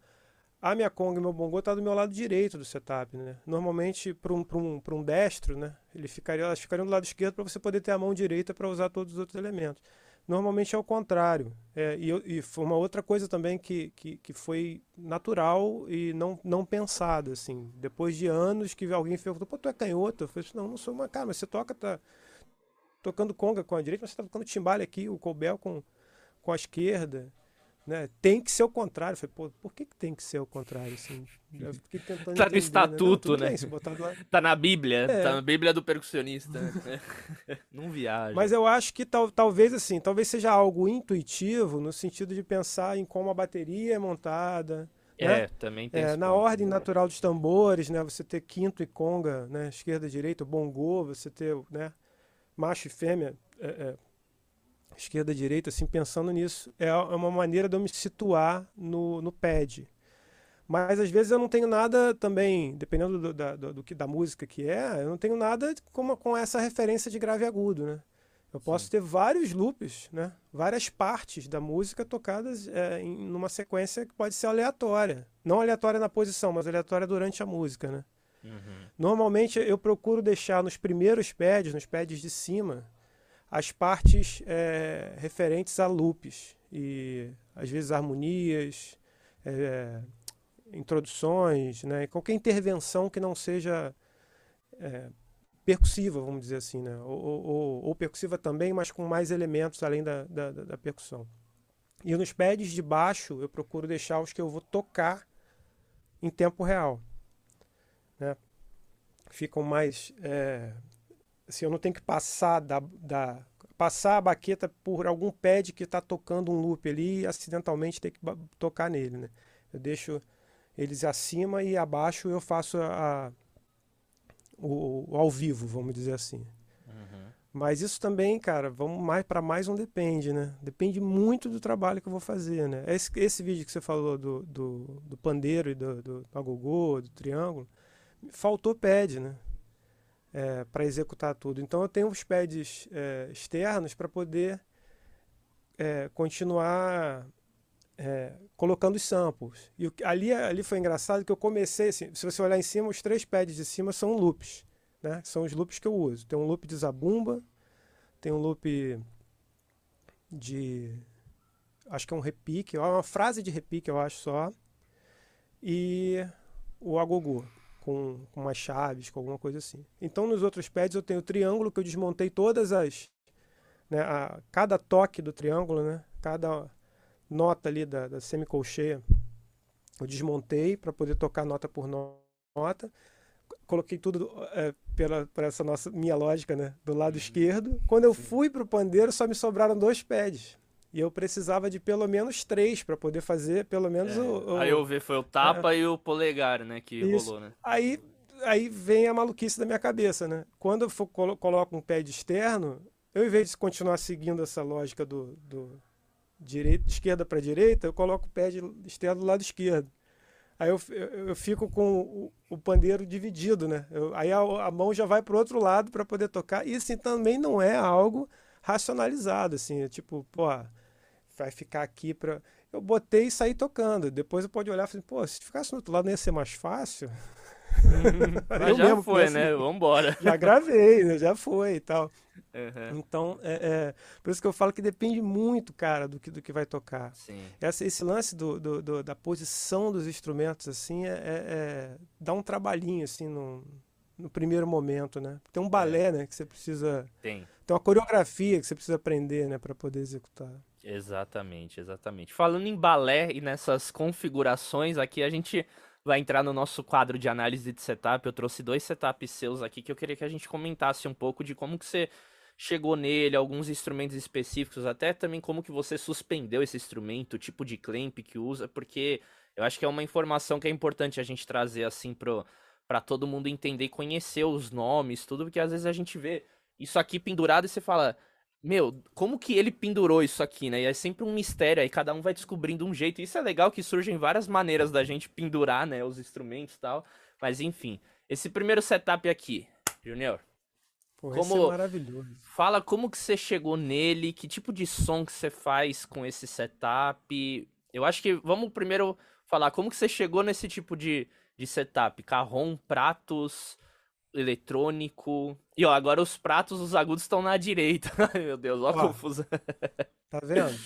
a minha conga e meu bongô tá do meu lado direito do setup, né? Normalmente para um, um, um destro, né? Ele ficaria, elas ficariam do lado esquerdo para você poder ter a mão direita para usar todos os outros elementos. Normalmente é o contrário. É, e, e, foi uma outra coisa também que, que, que, foi natural e não, não pensada, assim. Depois de anos que alguém perguntou, pô, tu é canhoto? Eu falei assim, não, não sou uma cara, mas você toca, tá tocando conga com a direita, mas você tá tocando timbale aqui, o cobel com, com a esquerda. Né? Tem que ser o contrário. Eu falei, pô, por que, que tem que ser o contrário? Assim? Eu fiquei tentando tá entender, no né? estatuto, né? Não, né? Bem, tá na Bíblia, é. tá na Bíblia do percussionista. Não viaja. Mas eu acho que tal, talvez assim, talvez seja algo intuitivo no sentido de pensar em como a bateria é montada. É, né? também tem é, Na ponto, ordem né? natural dos tambores, né? Você ter quinto e conga, né? Esquerda, direita, bongô, você ter, né? Macho e fêmea, é, é esquerda, direita, assim, pensando nisso. É, é uma maneira de eu me situar no, no pad. Mas às vezes eu não tenho nada também, dependendo do, da, do, do, que, da música que é, eu não tenho nada com, com essa referência de grave agudo, né? Eu posso Sim. ter vários loops, né? Várias partes da música tocadas é, em numa sequência que pode ser aleatória. Não aleatória na posição, mas aleatória durante a música, né? Uhum. Normalmente eu procuro deixar nos primeiros pads, nos pads de cima, as partes é, referentes a loops e às vezes harmonias, é, introduções, né? qualquer intervenção que não seja é, percussiva, vamos dizer assim, né? ou, ou, ou, percussiva também, mas com mais elementos além da, da, da percussão. E nos pads de baixo eu procuro deixar os que eu vou tocar em tempo real. Né? Ficam mais é, assim, eu não tenho que passar da, da passar a baqueta por algum pad que está tocando um loop ali e acidentalmente ter que tocar nele, né? Eu deixo eles acima e abaixo eu faço a, a o, o, ao vivo, vamos dizer assim. Uhum. Mas isso também, cara, vamos mais para mais um depende, né? Depende muito do trabalho que eu vou fazer, né? Esse, esse vídeo que você falou do, do, do pandeiro e do, do agogô, do triângulo, faltou pad, né? É, para executar tudo. Então eu tenho os pads é, externos para poder é, continuar é, colocando os samples. E ali, ali foi engraçado que eu comecei, assim, se você olhar em cima, os três pads de cima são loops. Né? São os loops que eu uso. Tem um loop de zabumba, tem um loop de. Acho que é um repique, é uma frase de repique, eu acho só. E o agogô com, com umas chaves, com alguma coisa assim. Então nos outros pads eu tenho o triângulo que eu desmontei todas as. Né, a, cada toque do triângulo, né, cada nota ali da, da semicolcheia, eu desmontei para poder tocar nota por nota. Coloquei tudo é, pela, por essa nossa minha lógica, né, do lado uhum. esquerdo. Quando eu fui para o pandeiro, só me sobraram dois pads. E eu precisava de pelo menos três para poder fazer pelo menos é. o, o, Aí eu vi, foi o tapa é. e o polegar, né? Que Isso. rolou, né? Aí, aí vem a maluquice da minha cabeça, né? Quando eu for, colo coloco um pé de externo, eu em vez de continuar seguindo essa lógica do, do direito, de esquerda para direita, eu coloco o pé de externo do lado esquerdo. Aí eu, eu, eu fico com o, o, pandeiro dividido, né? Eu, aí a, a, mão já vai para o outro lado para poder tocar. Assim também não é algo racionalizado, assim, é tipo, pô, vai ficar aqui para eu botei e saí tocando. Depois eu pode olhar e falar, pô, se ficasse no outro lado não ia ser mais fácil. Mas já mesmo, foi, né? Vambora. Já gravei, né? já foi e tal. Uhum. Então, é, é, por isso que eu falo que depende muito, cara, do que, do que vai tocar. Esse, lance do, do, do, da posição dos instrumentos, assim, é, é, é, dá um trabalhinho, assim, no, no primeiro momento, né? Tem um balé, é. né, que você precisa... Tem. Tem uma coreografia que você precisa aprender, né, para poder executar. Exatamente, exatamente. Falando em balé e nessas configurações, aqui a gente vai entrar no nosso quadro de análise de setup. Eu trouxe dois setups seus aqui que eu queria que a gente comentasse um pouco de como que você chegou nele, alguns instrumentos específicos, até também como que você suspendeu esse instrumento, o tipo de clamp que usa, porque eu acho que é uma informação que é importante a gente trazer assim pro para todo mundo entender e conhecer os nomes, tudo, porque às vezes a gente vê isso aqui pendurado e você fala, meu, como que ele pendurou isso aqui, né? E é sempre um mistério, aí cada um vai descobrindo um jeito. E isso é legal que surgem várias maneiras da gente pendurar, né, os instrumentos e tal. Mas enfim, esse primeiro setup aqui, Junior. Pô, como... é maravilhoso. Fala como que você chegou nele, que tipo de som que você faz com esse setup. Eu acho que vamos primeiro falar como que você chegou nesse tipo de, de setup. Carrom, pratos, eletrônico. E ó, agora os pratos, os agudos estão na direita. Ai, meu Deus, ó, ó confusão. Tá vendo?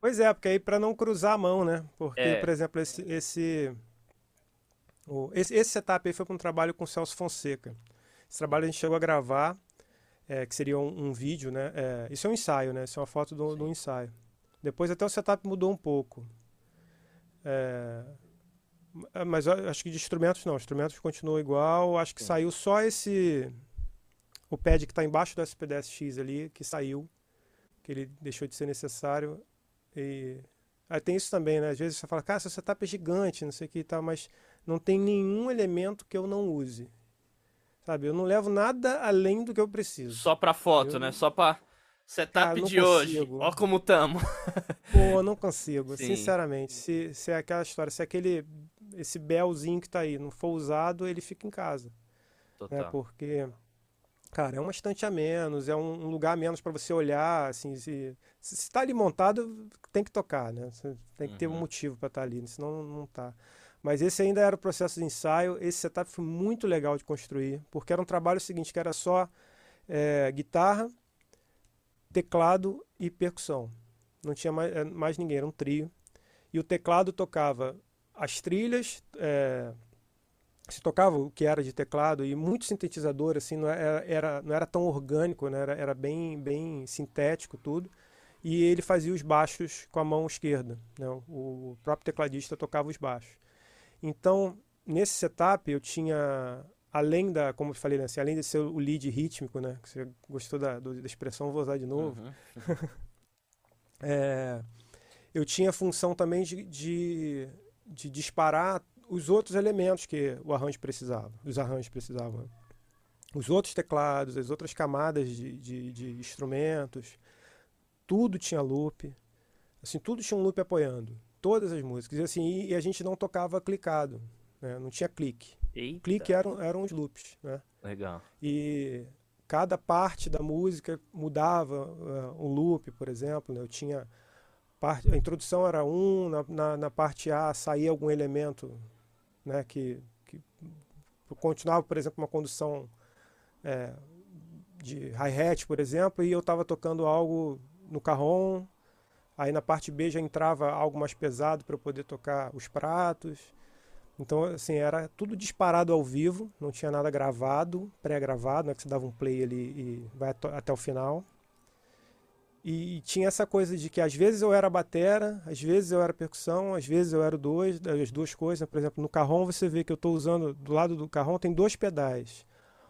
pois é, porque aí para não cruzar a mão, né? Porque, é. por exemplo, esse, esse, o, esse, esse setup aí foi para um trabalho com o Celso Fonseca. Esse trabalho a gente chegou a gravar, é, que seria um, um vídeo, né? É, isso é um ensaio, né? Isso é uma foto do, do ensaio. Depois até o setup mudou um pouco. É, mas acho que de instrumentos não, instrumentos continuou igual. Acho que Sim. saiu só esse. O pad que está embaixo do SPDS-X ali, que saiu, que ele deixou de ser necessário. E aí tem isso também, né? Às vezes você fala, cara, seu setup é gigante, não sei o que e tal, mas não tem nenhum elemento que eu não use. Sabe? Eu não levo nada além do que eu preciso. Só pra foto, eu... né? Só pra setup de consigo. hoje. Ó como tamo. Pô, não consigo, Sim. sinceramente. Se, se é aquela história, se aquele esse belzinho que tá aí não for usado, ele fica em casa. Né? Total. Né? Porque cara, é uma estante a menos, é um lugar a menos para você olhar, assim, se, está ali montado, tem que tocar, né? Você tem que uhum. ter um uhum. motivo para estar tá ali, senão não tá. Mas esse ainda era o processo de ensaio. Esse setup foi muito legal de construir, porque era um trabalho seguinte, que era só é, guitarra, teclado e percussão. Não tinha mais, é, mais, ninguém, era um trio. E o teclado tocava as trilhas, é, se tocava o que era de teclado e muito sintetizador, assim, não era, era não era tão orgânico, né? era, era bem, bem sintético tudo. E ele fazia os baixos com a mão esquerda. Né? O próprio tecladista tocava os baixos. Então, nesse setup eu tinha, além da, como eu falei, né, assim, além de ser o lead rítmico, né, que você gostou da, da expressão, vou usar de novo, uhum. é, eu tinha a função também de, de, de, disparar os outros elementos que o arranjo precisava, os arranjos precisavam. Os outros teclados, as outras camadas de, de, de instrumentos, tudo tinha loop, assim, tudo tinha um loop apoiando todas as músicas. E, assim, e a gente não tocava clicado, né? não tinha clique. Eita. Clique eram, eram os loops. Né? Legal. E cada parte da música mudava uh, um loop, por exemplo. Né? Eu tinha. Parte, a introdução era um, na, na, na, parte A saía algum elemento né, que, que continuava, por exemplo, uma condução é, de hi-hat, por exemplo, e eu estava tocando algo no carrom Aí na parte B já entrava algo mais pesado para eu poder tocar os pratos. Então, assim, era tudo disparado ao vivo, não tinha nada gravado, pré-gravado, né, que você dava um play ali e vai até o final. E, tinha essa coisa de que às vezes eu era batera, às vezes eu era percussão, às vezes eu era dois, as duas coisas. Por exemplo, no carrom você vê que eu estou usando, do lado do carrom tem dois pedais.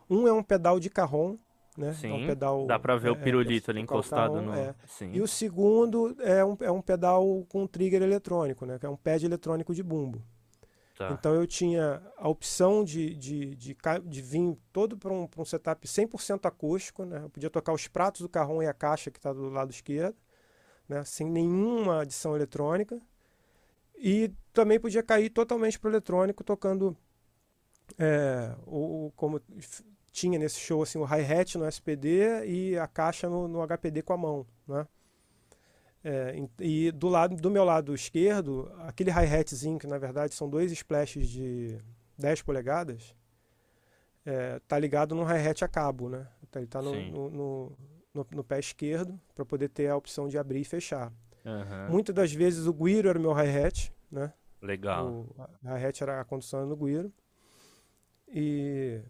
Um é um pedal de carrom, né? Sim, é um pedal, dá para ver é, o pirulito ali encostado no... É. E o segundo é um, é um pedal com trigger eletrônico, né? Que é um pad eletrônico de bumbo. Tá. Então eu tinha a opção de, de, de, de vir todo para um, um setup 100% acústico, né? Eu podia tocar os pratos do carrom e a caixa que está do lado esquerdo, né? Sem nenhuma adição eletrônica. E também podia cair totalmente para o eletrônico, tocando é, o, como tinha nesse show assim o hi-hat no SPD e a caixa no, no HPD com a mão, né? É, e do lado do meu lado esquerdo, aquele hi-hatzinho que na verdade são dois splashes de 10 polegadas, é, tá ligado num hi-hat a cabo, né? Então, ele tá no, no, no, no, no pé esquerdo para poder ter a opção de abrir e fechar. Uhum. Muitas das vezes o guiro era o meu hi-hat, né? Legal. O hi-hat era a condução no guiro. E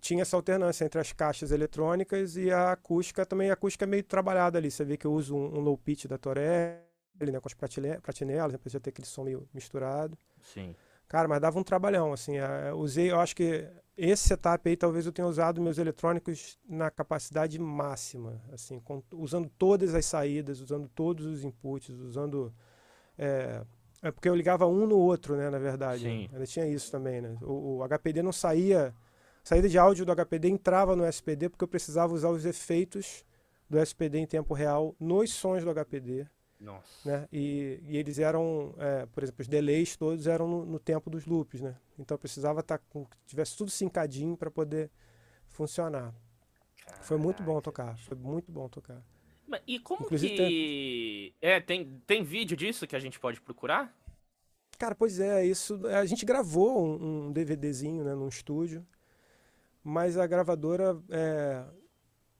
tinha essa alternância entre as caixas eletrônicas e a acústica. Também a acústica é meio trabalhada ali. Você vê que eu uso um, um low pitch da Torelli, né, com as pratinelas, depois já ter aquele som meio misturado. Sim. Cara, mas dava um trabalhão, assim. Eu usei, eu acho que esse setup aí talvez eu tenha usado meus eletrônicos na capacidade máxima, assim, com, usando todas as saídas, usando todos os inputs, usando. É, é porque eu ligava um no outro, né, na verdade. Sim. Ainda tinha isso também, né? O, o HPD não saía saída de áudio do HPD entrava no SPD porque eu precisava usar os efeitos do SPD em tempo real nos sons do HPD. Nossa. Né? E, e eles eram, é, por exemplo, os delays todos eram no, no, tempo dos loops, né? Então eu precisava estar tá com que tivesse tudo sincadinho para poder funcionar. Caraca. Foi muito bom tocar, foi muito bom tocar. Mas, e como Inclusive, que tem... é tem tem vídeo disso que a gente pode procurar? Cara, pois é, isso a gente gravou um, um DVDzinho, né, num estúdio mas a gravadora é,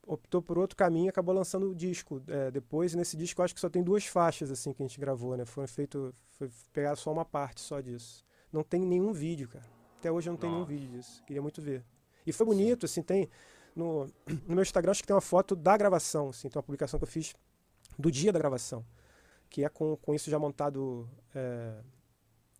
optou por outro caminho, acabou lançando o disco é, depois. E nesse disco, eu acho que só tem duas faixas assim que a gente gravou, né? Foi feito, foi pegar só uma parte só disso. Não tem nenhum vídeo, cara. Até hoje eu não tenho nenhum vídeo disso. Queria muito ver. E foi bonito, Sim. assim, tem no, no meu Instagram acho que tem uma foto da gravação, assim, tem uma publicação que eu fiz do dia da gravação, que é com, com isso já montado é,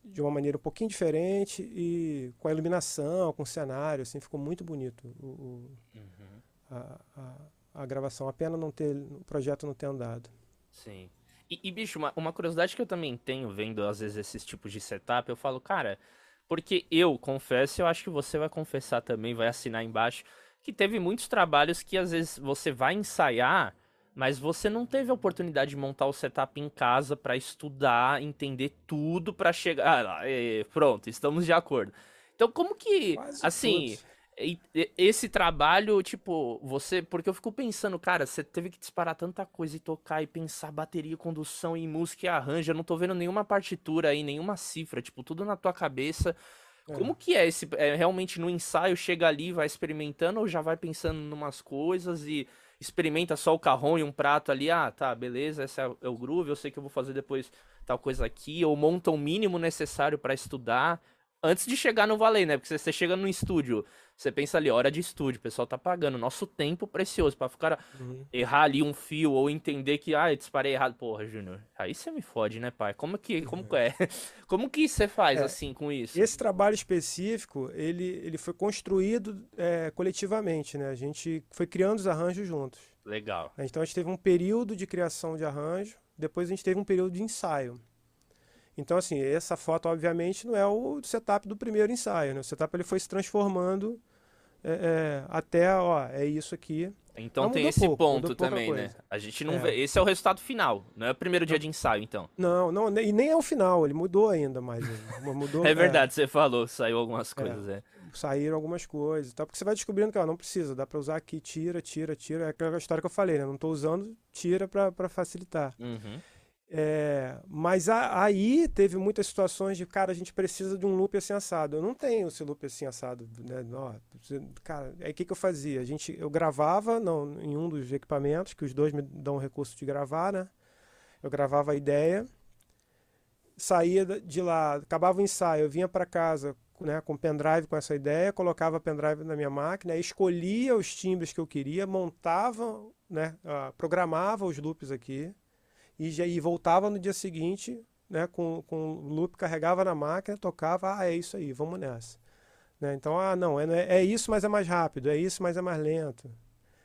de uma maneira um pouquinho diferente e com a iluminação, com o cenário, assim, ficou muito bonito o, o uhum. a, a, a, gravação. A pena não ter, o projeto não ter andado. Sim. E, e bicho, uma, uma curiosidade que eu também tenho vendo às vezes esses tipos de setup, eu falo, cara, porque eu confesso, eu acho que você vai confessar também, vai assinar embaixo, que teve muitos trabalhos que às vezes você vai ensaiar mas você não teve a oportunidade de montar o setup em casa para estudar, entender tudo para chegar. Ah, pronto, estamos de acordo. Então, como que, Quase assim, esse trabalho, tipo, você. Porque eu fico pensando, cara, você teve que disparar tanta coisa e tocar e pensar bateria, condução e música e arranjo. Eu não tô vendo nenhuma partitura aí, nenhuma cifra, tipo, tudo na tua cabeça. É. Como que é esse. É, realmente no ensaio chega ali, vai experimentando ou já vai pensando em umas coisas e experimenta só o carrão e um prato ali, ah, tá, beleza, esse é, é o groove, eu sei que eu vou fazer depois tal coisa aqui, ou monta o mínimo necessário para estudar antes de chegar no valer, né? Porque você chega no estúdio, você pensa ali, hora de estúdio, o pessoal tá pagando nosso tempo precioso para ficar uhum. errar ali um fio ou entender que ah, eu disparei errado. Porra, Júnior, aí você me fode, né, pai? Como que como uhum. é? Como que você faz é, assim com isso? Esse trabalho específico, ele ele foi construído é, coletivamente, né? A gente foi criando os arranjos juntos. Legal. Então a gente teve um período de criação de arranjo, depois a gente teve um período de ensaio. Então, assim, essa foto, obviamente, não é o setup do primeiro ensaio, né? O setup ele foi se transformando é, é, até, ó, é isso aqui. Então tem esse pouco, ponto também, né? A gente não é. vê. Esse é o resultado final, não é o primeiro dia de ensaio, então. Não, não, e nem é o final, ele mudou ainda mais. Mudou, é verdade, você falou, saiu algumas é. coisas, é. Saíram algumas coisas, tá? Porque você vai descobrindo que ó, não precisa, dá para usar aqui, tira, tira, tira. É aquela história que eu falei, né? Não estou usando, tira para facilitar. Uhum. É, mas a, aí teve muitas situações de, cara, a gente precisa de um loop assim assado. Eu não tenho esse loop assim assado. Né? Cara, aí o que, que eu fazia? A gente, eu gravava não, em um dos equipamentos, que os dois me dão o recurso de gravar, né? Eu gravava a ideia, saía de lá, acabava o ensaio, eu vinha para casa né, com pendrive com essa ideia, colocava pendrive na minha máquina, escolhia os timbres que eu queria, montava, né, uh, programava os loops aqui e, já, e voltava no dia seguinte, né, com, com o loop, carregava na máquina, tocava, ah, é isso aí, vamos nessa. Né? Então, ah, não, é, é isso, mas é mais rápido, é isso, mas é mais lento.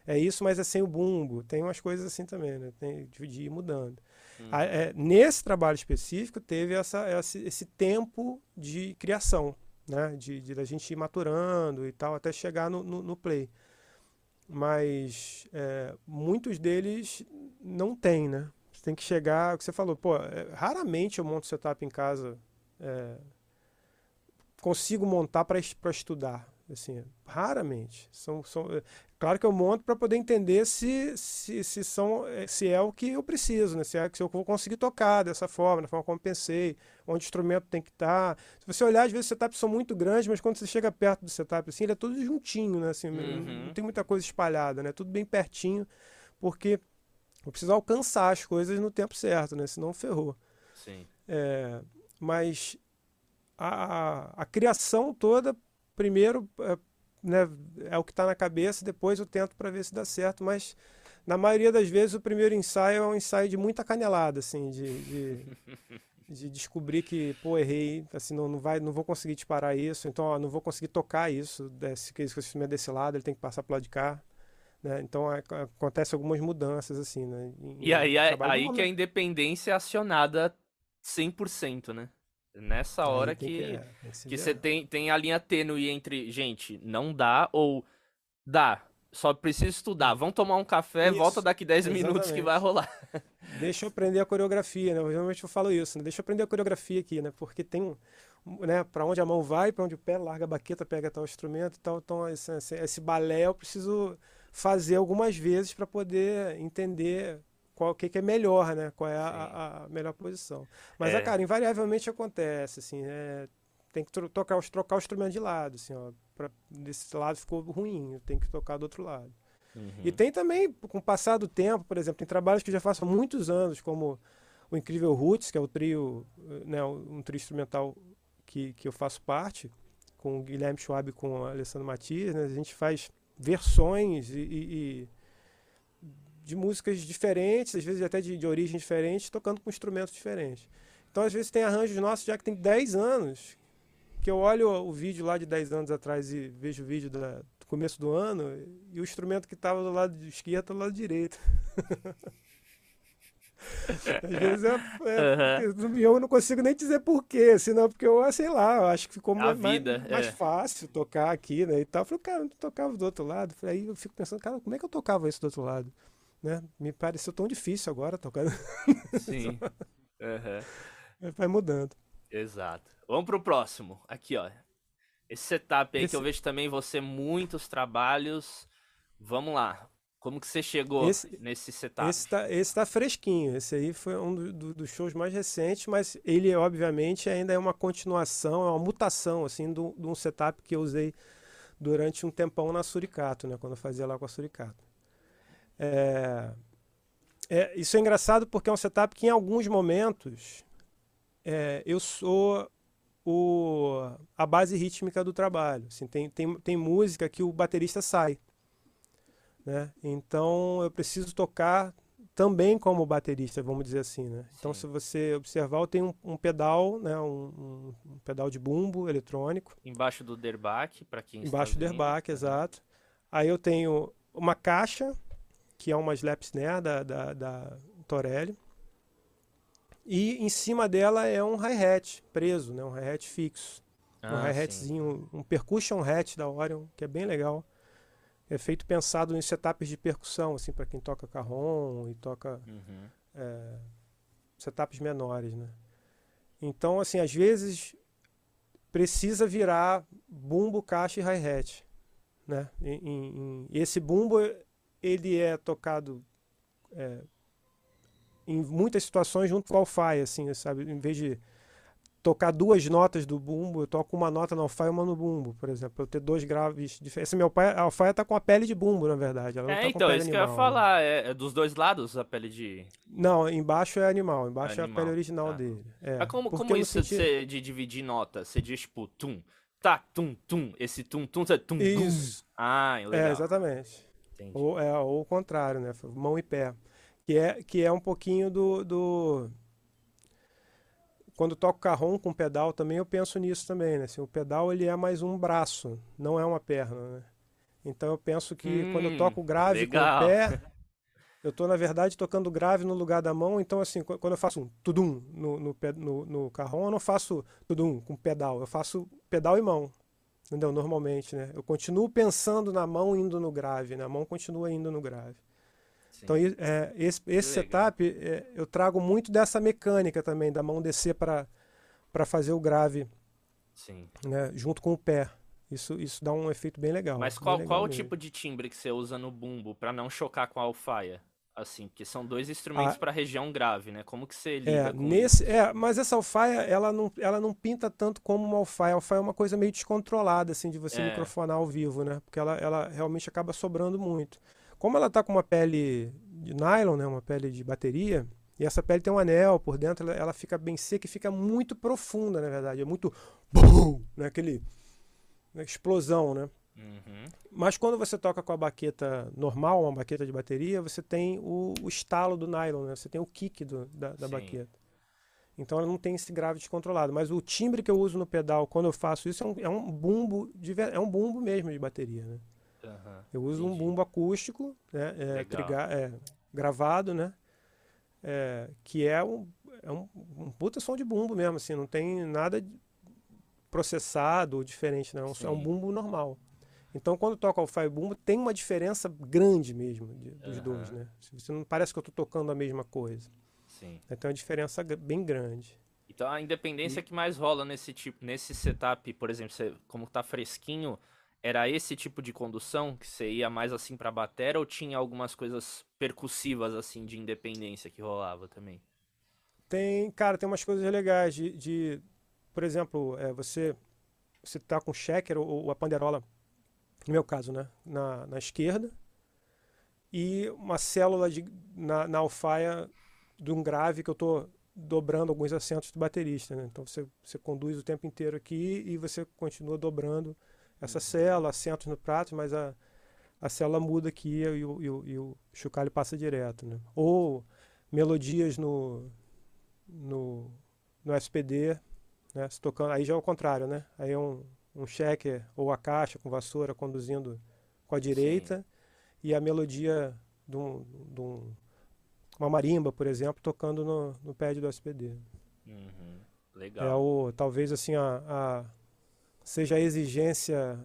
É isso, mas é sem o bumbo. Tem umas coisas assim também, né? Tem de ir mudando. Hum. Ah, é, nesse trabalho específico, teve essa, esse, esse tempo de criação, né? De, de a gente ir maturando e tal, até chegar no, no, no play. Mas é, muitos deles não tem, né? Tem que chegar, o que você falou, pô, é, raramente eu monto setup em casa, é, consigo montar para estudar, assim, raramente. São, são, é, claro que eu monto para poder entender se, se, se, são, é, se é o que eu preciso, né? se, é, se eu vou conseguir tocar dessa forma, da forma como pensei, onde o instrumento tem que estar. Tá. Se você olhar, às vezes os setups são muito grandes, mas quando você chega perto do setup, assim, ele é todo juntinho, né? Assim, uhum. Não tem muita coisa espalhada, né? Tudo bem pertinho, porque eu preciso alcançar as coisas no tempo certo, né? Senão ferrou. Sim. É, mas a, a criação toda, primeiro, é, né, é o que está na cabeça, depois eu tento para ver se dá certo, mas na maioria das vezes o primeiro ensaio é um ensaio de muita canelada, assim, de, de, de descobrir que, pô, errei, assim, não, não, vai, não vou conseguir disparar isso, então, ó, não vou conseguir tocar isso, desse, que esse instrumento desse lado, ele tem que passar para lado de cá. Né? Então é, acontece algumas mudanças assim, né? Em, e aí, é, aí que a independência é acionada 100%, né? Nessa hora que, que, é, que você tem, tem a linha tênue entre, gente, não dá ou dá, só precisa estudar. Vamos tomar um café, isso, volta daqui 10 exatamente. minutos que vai rolar. Deixa eu aprender a coreografia, né? Geralmente eu falo isso, né? Deixa eu aprender a coreografia aqui, né? Porque tem né, para onde a mão vai, para onde o pé larga a baqueta, pega tal instrumento e tal. Então, esse, esse, esse balé eu preciso fazer algumas vezes para poder entender qual que, que, é melhor, né? Qual é a, a, melhor posição. Mas, é. cara, invariavelmente acontece, assim, é, tem que trocar, trocar o instrumento de lado, assim, ó. Pra, desse lado ficou ruim, tem que tocar do outro lado. Uhum. E tem também, com o passar do tempo, por exemplo, tem trabalhos que eu já faço há muitos anos, como o Incrível Roots, que é o trio, né, um trio instrumental que, que eu faço parte, com o Guilherme Schwab e com o Alessandro Matias, né, a gente faz versões e, e, de músicas diferentes, às vezes até de, de origem diferente, tocando com instrumentos diferentes. Então, às vezes, tem arranjos nossos já que tem 10 anos, que eu olho o vídeo lá de 10 anos atrás e vejo o vídeo da, do começo do ano, e o instrumento que estava do lado esquerdo está do lado direito. Às vezes é, é uhum. eu não consigo nem dizer porquê, senão porque eu, sei lá, eu acho que ficou mais, vida, mais, mais, é. fácil tocar aqui, né? E tal. Eu falei, cara, não tocava do outro lado. Aí eu fico pensando, cara, como é que eu tocava isso do outro lado? Né? Me pareceu tão difícil agora tocar. Sim. Uhum. Vai mudando. Exato. Vamos pro próximo. Aqui, ó. Esse setup aí Esse... que eu vejo também você muitos trabalhos. Vamos lá. Como que você chegou esse, nesse setup? Esse tá, esse tá fresquinho. Esse aí foi um do, do, dos shows mais recentes, mas ele, obviamente, ainda é uma continuação, é uma mutação, assim, de um setup que eu usei durante um tempão na Suricato, né? Quando eu fazia lá com a Suricato. É, é, isso é engraçado porque é um setup que, em alguns momentos, é, eu sou o, a base rítmica do trabalho. Assim, tem, tem, tem música que o baterista sai. Né? Então eu preciso tocar também como baterista, vamos dizer assim, né? Então se você observar, eu tenho um, um pedal, né? Um, um, pedal de bumbo eletrônico. Embaixo do derbaque, para quem Embaixo do derbaque, exato. Aí eu tenho uma caixa, que é uma slap snare da, da, da Torelli. E em cima dela é um hi-hat preso, né? Um hi-hat fixo. Ah, um hi-hatzinho, um percussion hat da Orion, que é bem legal é feito pensado em setups de percussão, assim, para quem toca carrom e toca uhum. é, setups menores, né? Então, assim, às vezes precisa virar bumbo, caixa e hi-hat, né? Em, em, esse bumbo, ele é tocado é, em muitas situações junto com o alfaia, assim, sabe? Em vez de tocar duas notas do bumbo, eu toco uma nota no alfaia e uma no bumbo, por exemplo. Eu ter dois graves diferentes. Esse meu pai, a alfaia tá com a pele de bumbo, na verdade. Ela é, tá então, isso que eu ia falar. É, é, dos dois lados a pele de. Não, embaixo é animal. Embaixo é, animal. é a pele original tá. dele. É. Mas como, como isso sentido... de dividir notas? Você diz, tipo, tum, tá, tum, tum. Esse tum, tum, você tum, isso. tum. Ah, legal. É, exatamente. Ou, é, ou o contrário, né? Mão e pé. Que é, que é um pouquinho do... do quando toco carrom com pedal também eu penso nisso também, né? Assim, o pedal ele é mais um braço, não é uma perna, né? Então eu penso que hum, quando eu toco grave legal. com o pé, eu estou na verdade tocando grave no lugar da mão. Então assim, quando eu faço um tudum no, no, no, no carrom, eu não faço tudum com pedal, eu faço pedal e mão, entendeu? Normalmente, né? Eu continuo pensando na mão indo no grave, né? A mão continua indo no grave. Então, é, esse, esse setup, é, eu trago muito dessa mecânica também, da mão descer para fazer o grave Sim. Né, junto com o pé. Isso, isso dá um efeito bem legal. Mas qual, legal qual o tipo de timbre que você usa no bumbo para não chocar com a alfaia? Assim, porque são dois instrumentos ah, para região grave, né? Como que você lida é, com nesse, isso? É, mas essa alfaia, ela não, ela não pinta tanto como uma alfaia. A alfaia é uma coisa meio descontrolada, assim, de você é. microfonar ao vivo, né? Porque ela, ela realmente acaba sobrando muito. Como ela está com uma pele de nylon, né, uma pele de bateria, e essa pele tem um anel por dentro, ela, ela fica bem seca e fica muito profunda, na verdade. É muito. Bum, né, aquele. Né, explosão, né? Uhum. Mas quando você toca com a baqueta normal, uma baqueta de bateria, você tem o, o estalo do nylon, né? Você tem o kick do, da, da baqueta. Então ela não tem esse grave descontrolado. Mas o timbre que eu uso no pedal quando eu faço isso é um, é um bumbo de, é um bumbo mesmo de bateria, né? Uhum, eu uso entendi. um bumbo acústico, né? É, triga, é, gravado, né? É, que é um, é um, um puta som de bumbo mesmo, assim, não tem nada processado ou diferente, não. É um bumbo normal. Então, quando toca o Fire Bumbo, tem uma diferença grande mesmo de, dos uhum. dois, né? Você não parece que eu estou tocando a mesma coisa. Sim. Então, é uma diferença bem grande. Então, a independência e... que mais rola nesse tipo, nesse setup, por exemplo, você, como tá fresquinho, era esse tipo de condução que você ia mais assim para bater ou tinha algumas coisas percussivas assim de independência que rolava também? Tem, cara, tem umas coisas legais de, de por exemplo, é, você você tá com o ou, ou, a panderola, no meu caso, né, na, na esquerda, e uma célula de, na, na alfaia de um grave que eu estou dobrando alguns acentos do baterista. Né? Então você, você conduz o tempo inteiro aqui e você continua dobrando essa célula, acentos no prato, mas a, a célula muda aqui e o, e o, e o chocalho passa direto. Né? Ou melodias no, no, no SPD, né? Se tocando, aí já é o contrário, né? Aí é um, um checker ou a caixa com vassoura conduzindo com a direita Sim. e a melodia de, um, de um, uma marimba, por exemplo, tocando no, no pad do SPD. Uhum. Legal. É o, talvez assim a, a, seja a exigência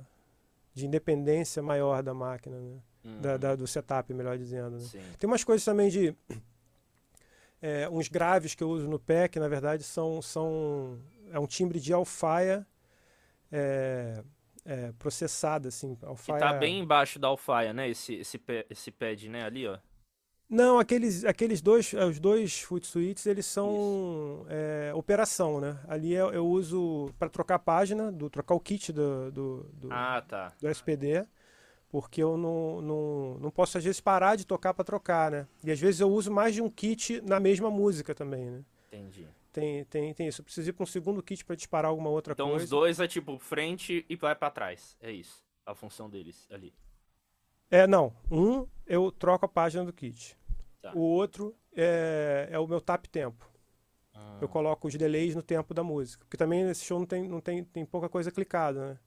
de independência maior da máquina, né? Uhum. Da, da, do setup, melhor dizendo. Né? Tem umas coisas também de é, uns graves que eu uso no pé que na verdade são, são é um timbre de alfaia é, é, processada, assim. Alfaia... Que tá bem embaixo da alfaia, né? Esse, esse, esse pad, né? Ali, ó. Não, aqueles, aqueles dois, os dois foot suites, eles são é, operação, né? Ali eu, eu uso para trocar a página, do, trocar o kit do, do, do, ah, tá. do SPD, porque eu não, não, não posso, às vezes, parar de tocar para trocar, né? E às vezes eu uso mais de um kit na mesma música também, né? Entendi. Tem, tem, tem isso. Eu preciso ir para um segundo kit para disparar alguma outra então, coisa. Então os dois é tipo frente e vai para trás. É isso. A função deles ali. É, não. Um eu troco a página do kit. Tá. O outro é, é o meu tap tempo. Ah. Eu coloco os delays no tempo da música. Porque também nesse show não tem, não tem, tem pouca coisa clicada, né?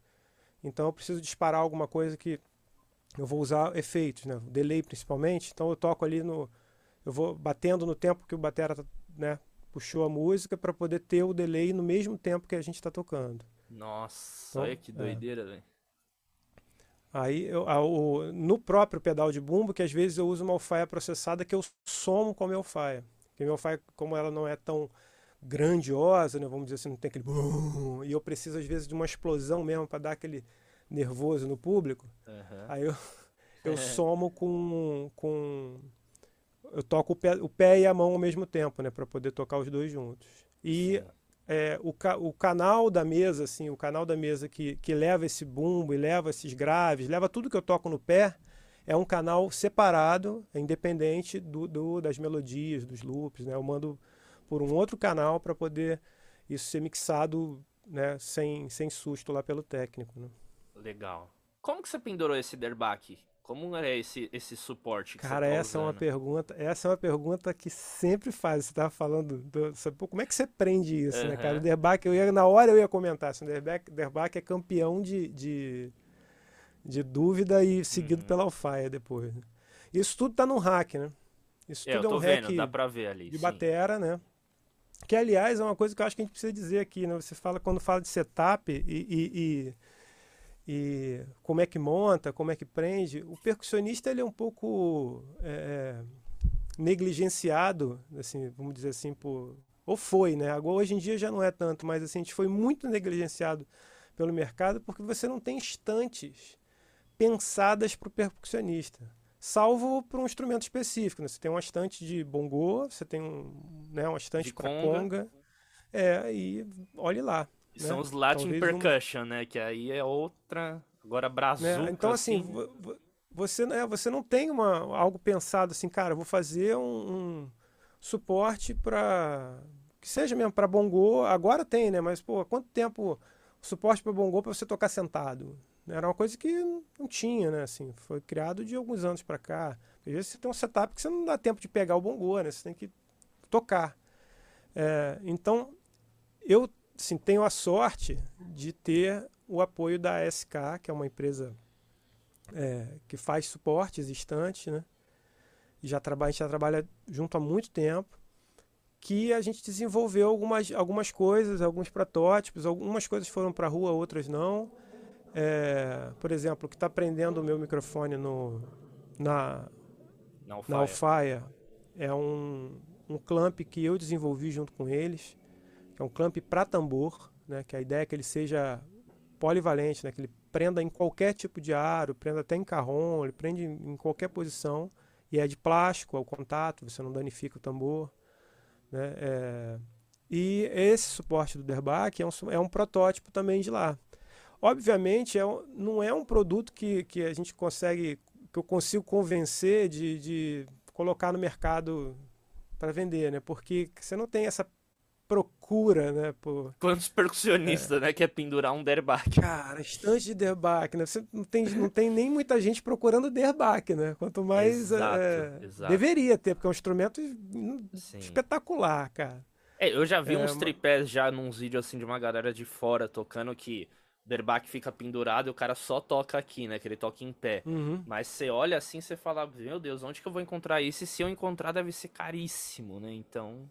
Então eu preciso disparar alguma coisa que eu vou usar efeitos, né? Delay principalmente. Então eu toco ali no. Eu vou batendo no tempo que o batera tá, né, puxou a música para poder ter o delay no mesmo tempo que a gente está tocando. Nossa, então, olha que é. doideira, é. velho. Aí, eu, a, o, no próprio pedal de bumbo, que às vezes eu uso uma alfaia processada que eu somo com a minha alfaia. Porque a minha alfaia, como ela não é tão grandiosa, né, vamos dizer assim, não tem aquele bum, e eu preciso às vezes de uma explosão mesmo para dar aquele nervoso no público. Uhum. Aí eu, eu somo com, com eu toco o pé, o pé e a mão ao mesmo tempo, né, para poder tocar os dois juntos. E é, o, ca, o canal da mesa, assim, o canal da mesa que, que leva esse bumbo e leva esses graves, leva tudo que eu toco no pé, é um canal separado, independente do, do, das melodias, dos loops, né? Eu mando por um outro canal para poder isso ser mixado, né, sem, sem susto lá pelo técnico, né? Legal. Como que você pendurou esse derbaque? Como é esse, esse suporte que Cara, você tá essa usando? é uma pergunta, essa é uma pergunta que sempre faz. Você estava falando, do, sabe, como é que você prende isso, uhum. né, cara? O Derbach, eu ia, na hora eu ia comentar, assim, o Derbach, Derbach é campeão de, de, de dúvida e seguido uhum. pela Alfaia depois. Isso tudo tá no hack, né? Isso é, tudo é um vendo, hack dá pra ver ali, de sim. batera, né? Que, aliás, é uma coisa que eu acho que a gente precisa dizer aqui, né? Você fala, quando fala de setup e, e, e e como é que monta, como é que prende. O percussionista ele é um pouco é, é, negligenciado, assim, vamos dizer assim, por ou foi, né? Agora hoje em dia já não é tanto, mas assim, a gente foi muito negligenciado pelo mercado porque você não tem estantes pensadas para o percussionista, salvo para um instrumento específico. Né? Você tem uma estante de bongô, você tem um, né, uma estante para conga. conga, é, e olhe lá. Né? São os Latin Talvez Percussion, né? Que aí é outra. Agora brazuca. Né? Então, assim, assim... você, né, você não tem uma, algo pensado assim, cara, vou fazer um, um suporte para. Que seja mesmo para bongô. Agora tem, né? Mas, pô, quanto tempo suporte para bongô para você tocar sentado? Era uma coisa que não tinha, né? Assim, foi criado de alguns anos para cá. Às vezes você tem um setup que você não dá tempo de pegar o bongô, né? Você tem que tocar. É, então, eu assim, tenho a sorte de ter o apoio da SK, que é uma empresa é, que faz suportes instantes, né? Já trabalha, a gente já trabalha junto há muito tempo, que a gente desenvolveu algumas, algumas coisas, alguns protótipos, algumas coisas foram para a rua, outras não. É, por exemplo, o que está prendendo o meu microfone no, na, na Alfaia, na Alfaia é um, um clamp que eu desenvolvi junto com eles é um clamp para tambor, né, que a ideia é que ele seja polivalente, né, que ele prenda em qualquer tipo de aro, prenda até em carrom, ele prende em qualquer posição, e é de plástico ao contato, você não danifica o tambor. Né, é... E esse suporte do Derbach é um, é um protótipo também de lá. Obviamente, é um, não é um produto que, que a gente consegue que eu consigo convencer de, de colocar no mercado para vender, né? Porque você não tem essa procura, né? Por... Quantos percussionistas, é. né? Quer pendurar um derbaque? Cara, estante de derbaque, né? Você não tem, não tem nem muita gente procurando derbaque, né? Quanto mais. Exato, é, exato. Deveria ter, porque é um instrumento Sim. espetacular, cara. É, eu já vi é, uns tripés já num vídeos assim de uma galera de fora tocando que o derbaque fica pendurado e o cara só toca aqui, né? Que ele toca em pé. Uhum. Mas você olha assim, você fala, meu Deus, onde que eu vou encontrar isso? E se eu encontrar, deve ser caríssimo, né? Então.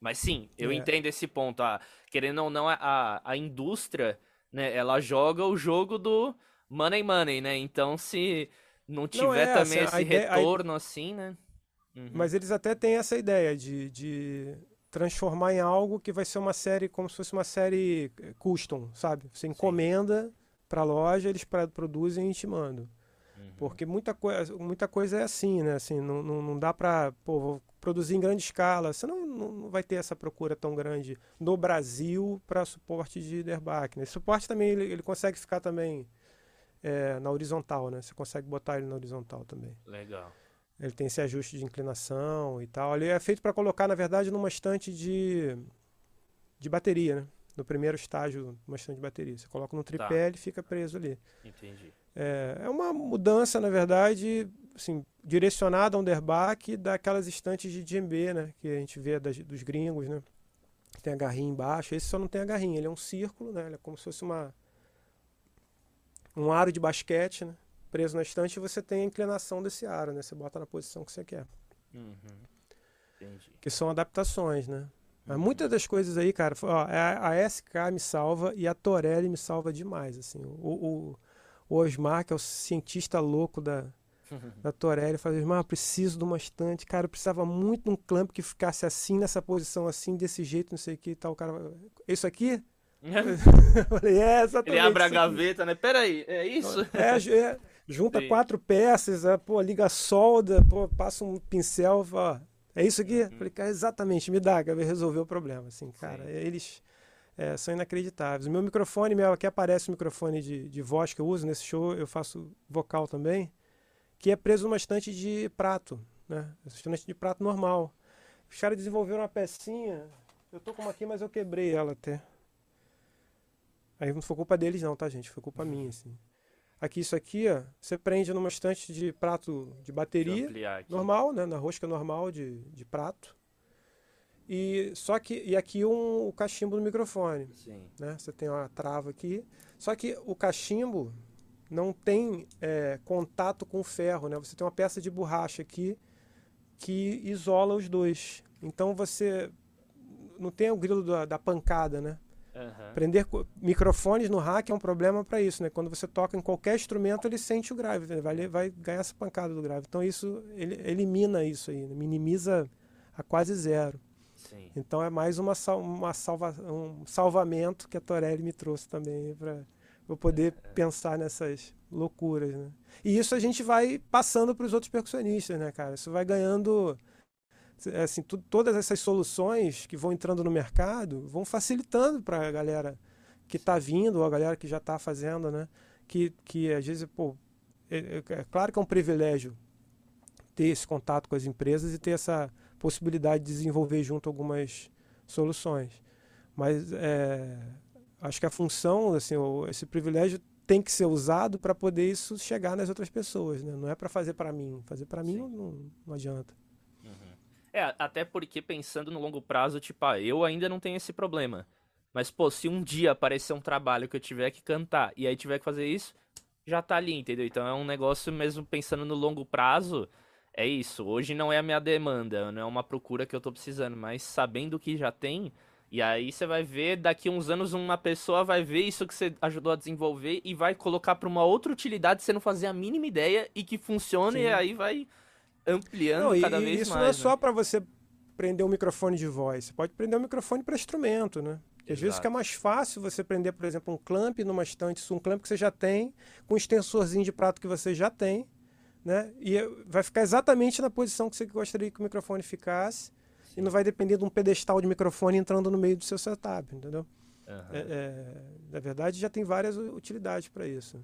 Mas sim, eu é. entendo esse ponto. Ah, querendo ou não, a, a indústria, né, ela joga o jogo do money money, né? Então se não tiver não é, também assim, esse ideia, retorno assim, né? Uhum. Mas eles até têm essa ideia de, de transformar em algo que vai ser uma série, como se fosse uma série eh, custom, sabe? Você encomenda para a loja, eles produzem e te mandam. Uhum. Porque muita, coisa, muita coisa é assim, né? Assim, não, não, não dá para produzir em grande escala. Você não, não vai ter essa procura tão grande no Brasil para suporte de derbaque. Né? Esse suporte também ele, ele consegue ficar também é, na horizontal, né? Você consegue botar ele na horizontal também. Legal. Ele tem esse ajuste de inclinação e tal. Ele é feito para colocar, na verdade, numa estante de, de bateria, né? No primeiro estágio, uma estante de bateria. Você coloca no tripé, tá. ele fica preso ali. Entendi. É, é uma mudança, na verdade, assim, direcionada a underback daquelas estantes de djembe, né? Que a gente vê das, dos gringos, né? Tem a garrinha embaixo. Esse só não tem a garrinha, ele é um círculo, né? Ele é como se fosse uma um aro de basquete, né? Preso na estante e você tem a inclinação desse aro, né? Você bota na posição que você quer. Uhum. Entendi. Que são adaptações, né? Mas uhum. muitas das coisas aí, cara, ó, a, a SK me salva e a Torelli me salva demais, assim. O, o, o Osmar, que é o cientista louco da, da Torelli, falou, Osmar, eu preciso de uma estante. Cara, eu precisava muito de um clamp que ficasse assim, nessa posição, assim, desse jeito, não sei o que e tal. O cara, isso aqui? eu falei, é, exatamente. Ele abre a gaveta, né? Peraí, é isso? É, é junta Sim. quatro peças, é, pô, liga solda, pô, passa um pincel, fala, é isso aqui? Uhum. Falei, cara, exatamente, me dá, resolver o problema. Assim, cara, Sim. eles é, são inacreditáveis. O meu microfone, meu, aqui aparece o microfone de, de voz que eu uso nesse show, eu faço vocal também, que é preso numa estante de prato, né? Estante de prato normal. Os caras desenvolveram uma pecinha, eu tô com uma aqui, mas eu quebrei ela até. Aí não foi culpa deles não, tá, gente? Foi culpa minha, assim. Aqui, isso aqui, ó, você prende numa estante de prato de bateria normal, né? Na rosca normal de, de prato. E só que e aqui um, o cachimbo do microfone. Sim. Né? Você tem uma trava aqui. Só que o cachimbo não tem é, contato com o ferro, né? Você tem uma peça de borracha aqui que isola os dois. Então você não tem o grilo da, da pancada, né? Uhum. Prender microfones no rack é um problema para isso, né? Quando você toca em qualquer instrumento, ele sente o grave, né? vai, vai ganhar essa pancada do grave. Então isso ele elimina isso aí, né? minimiza a quase zero. Sim. Então é mais uma, uma salva, um salvamento que a Torelli me trouxe também para eu poder é. pensar nessas loucuras, né? E isso a gente vai passando para os outros percussionistas, né, cara? Isso vai ganhando assim, tu, todas essas soluções que vão entrando no mercado vão facilitando para a galera que está vindo ou a galera que já está fazendo, né? Que, que às vezes, pô, é, é, é claro que é um privilégio ter esse contato com as empresas e ter essa possibilidade de desenvolver junto algumas soluções. Mas é, acho que a função, assim, esse privilégio tem que ser usado para poder isso chegar nas outras pessoas, né? Não é para fazer para mim. Fazer para mim não, não, adianta. Uhum. É, até porque pensando no longo prazo, tipo, ah, eu ainda não tenho esse problema. Mas, pô, se um dia aparecer um trabalho que eu tiver que cantar e aí tiver que fazer isso, já tá ali, entendeu? Então é um negócio mesmo pensando no longo prazo é isso. Hoje não é a minha demanda, não é uma procura que eu tô precisando, mas sabendo que já tem, e aí você vai ver, daqui uns anos uma pessoa vai ver isso que você ajudou a desenvolver e vai colocar para uma outra utilidade você não fazia a mínima ideia e que funciona Sim. e aí vai ampliando não, cada e, vez isso mais. Isso não é né? só para você prender um microfone de voz, você pode prender um microfone para instrumento, né? Às vezes fica mais fácil você prender, por exemplo, um clamp numa estante, um clamp que você já tem, com um extensorzinho de prato que você já tem, né? E vai ficar exatamente na posição que você gostaria que o microfone ficasse Sim. e não vai depender de um pedestal de microfone entrando no meio do seu setup, entendeu? Uhum. É, é, na verdade, já tem várias utilidades para isso.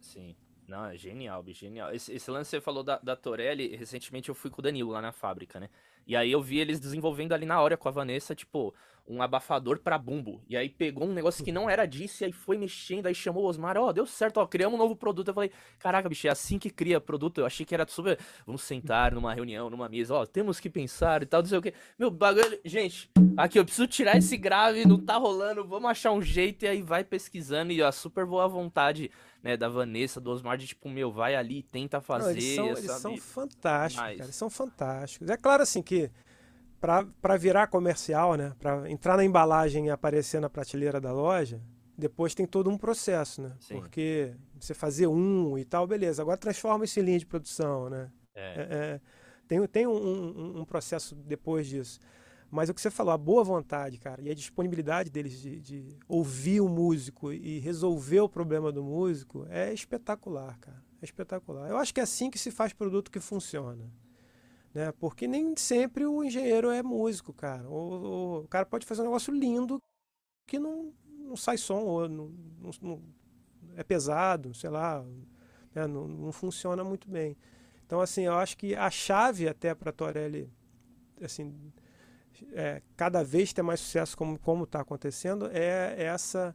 Sim. Não, é genial, bicho, genial. Esse, esse lance que você falou da, da Torelli, recentemente eu fui com o Danilo lá na fábrica, né? E aí eu vi eles desenvolvendo ali na hora com a Vanessa, tipo, um abafador para bumbo. E aí pegou um negócio que não era disso, e aí foi mexendo, aí chamou o Osmar, ó, oh, deu certo, ó, criamos um novo produto. Eu falei, caraca, bicho, é assim que cria produto. Eu achei que era super. Vamos sentar numa reunião, numa mesa, ó, temos que pensar e tal, não sei o quê. Meu bagulho. Gente, aqui, eu preciso tirar esse grave, não tá rolando, vamos achar um jeito, e aí vai pesquisando, e a super boa vontade. Né, da Vanessa, do Osmar, de tipo, meu, vai ali, tenta fazer. Não, eles, são, eles são fantásticos, Mas... cara, eles são fantásticos. É claro, assim, que para virar comercial, né? Para entrar na embalagem e aparecer na prateleira da loja, depois tem todo um processo, né? Sim. Porque você fazer um e tal, beleza. Agora transforma isso em linha de produção, né? É. É, é, tem tem um, um, um, processo depois disso. Mas o que você falou, a boa vontade, cara, e a disponibilidade deles de, de ouvir o músico e resolver o problema do músico é espetacular, cara. É espetacular. Eu acho que é assim que se faz produto que funciona. Né? Porque nem sempre o engenheiro é músico, cara. O, o cara pode fazer um negócio lindo que não, não sai som, ou não, não, não é pesado, sei lá, né? não, não funciona muito bem. Então, assim, eu acho que a chave até para Torelli, assim, é, cada vez ter mais sucesso como está acontecendo é essa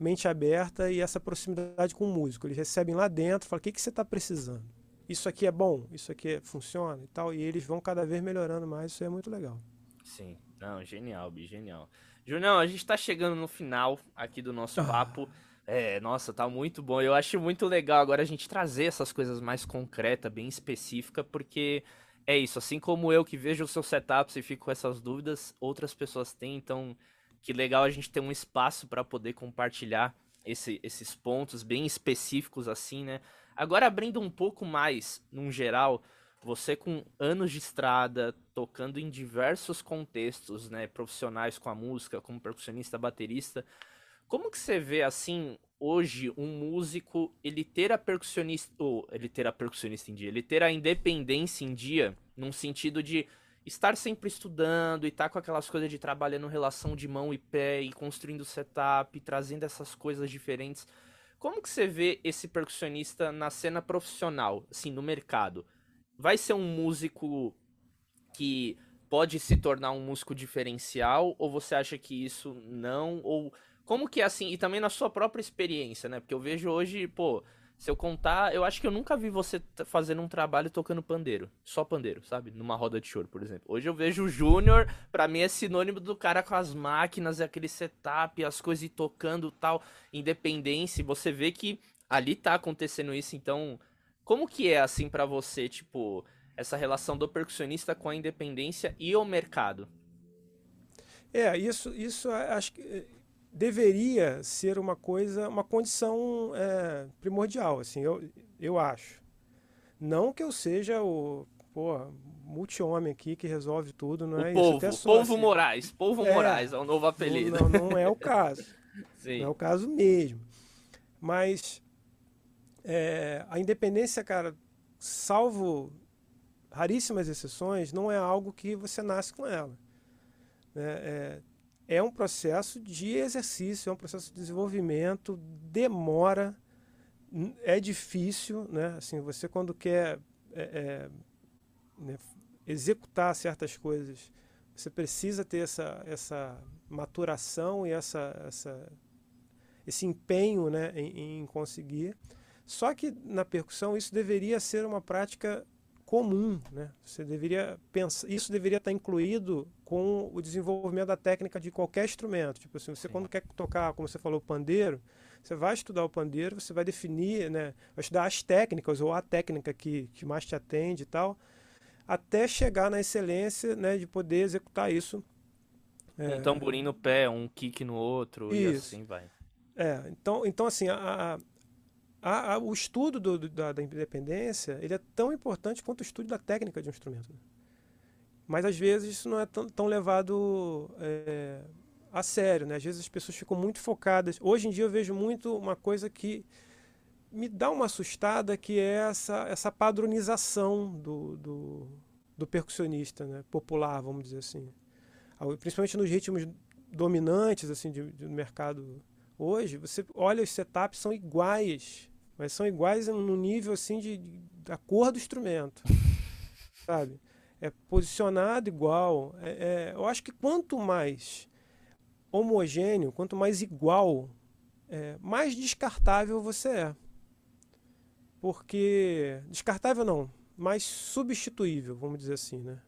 mente aberta e essa proximidade com o músico. Eles recebem lá dentro, falam o que, que você está precisando isso aqui é bom, isso aqui funciona e tal, e eles vão cada vez melhorando mais, isso é muito legal. Sim, não, genial, Bi, genial. Junião, a gente tá chegando no final aqui do nosso ah. papo. É, nossa, tá muito bom. Eu acho muito legal agora a gente trazer essas coisas mais concretas, bem específicas, porque é isso, assim como eu que vejo os seus setups e fico com essas dúvidas, outras pessoas têm, então que legal a gente ter um espaço para poder compartilhar esse, esses pontos bem específicos assim, né? Agora abrindo um pouco mais, num geral, você com anos de estrada, tocando em diversos contextos, né, profissionais com a música, como percussionista, baterista, como que você vê assim hoje um músico ele ter a percussionista ou ele ter a percussionista em dia, ele ter a independência em dia, num sentido de estar sempre estudando e estar tá com aquelas coisas de trabalhando relação de mão e pé e construindo setup, trazendo essas coisas diferentes. Como que você vê esse percussionista na cena profissional, assim, no mercado? Vai ser um músico que pode se tornar um músico diferencial ou você acha que isso não ou como que é assim e também na sua própria experiência, né? Porque eu vejo hoje, pô, se eu contar, eu acho que eu nunca vi você fazendo um trabalho tocando pandeiro. Só pandeiro, sabe? Numa roda de choro, por exemplo. Hoje eu vejo o Júnior, pra mim é sinônimo do cara com as máquinas, aquele setup, as coisas tocando tal, independência. Você vê que ali tá acontecendo isso, então. Como que é assim para você, tipo, essa relação do percussionista com a independência e o mercado? É, isso, isso acho que deveria ser uma coisa, uma condição é, primordial, assim, eu, eu acho. Não que eu seja o multi-homem aqui que resolve tudo, não o é povo, isso. Povo assim. Moraes, Povo é, Moraes é o novo apelido. Não, não é o caso. Sim. Não é o caso mesmo. Mas é, a independência, cara, salvo raríssimas exceções, não é algo que você nasce com ela. É, é, é um processo de exercício, é um processo de desenvolvimento, demora, é difícil, né? Assim, você quando quer é, é, né, executar certas coisas, você precisa ter essa, essa maturação e essa, essa, esse empenho né, em, em conseguir. Só que na percussão isso deveria ser uma prática comum, né? Você deveria pensar, isso deveria estar incluído com o desenvolvimento da técnica de qualquer instrumento. Tipo assim, você Sim. quando quer tocar, como você falou, pandeiro, você vai estudar o pandeiro, você vai definir, né, vai estudar as técnicas ou a técnica que, que mais te atende e tal, até chegar na excelência, né, de poder executar isso. Um é, tamborim no pé, um kick no outro isso. e assim vai. É, então, então assim, a, a, a, o estudo do, do, da, da, independência ele é tão importante quanto o estudo da técnica de um instrumento. Mas às vezes isso não é tão, tão levado é, a sério, né? Às vezes as pessoas ficam muito focadas. Hoje em dia eu vejo muito uma coisa que me dá uma assustada, que é essa, essa padronização do, do, do percussionista né? popular, vamos dizer assim. Principalmente nos ritmos dominantes assim de mercado hoje, você olha os setups são iguais mas são iguais no nível assim de, da cor do instrumento, sabe? É posicionado igual. É, é, eu acho que quanto mais homogêneo, quanto mais igual, é, mais descartável você é. Porque descartável não, mais substituível, vamos dizer assim, né?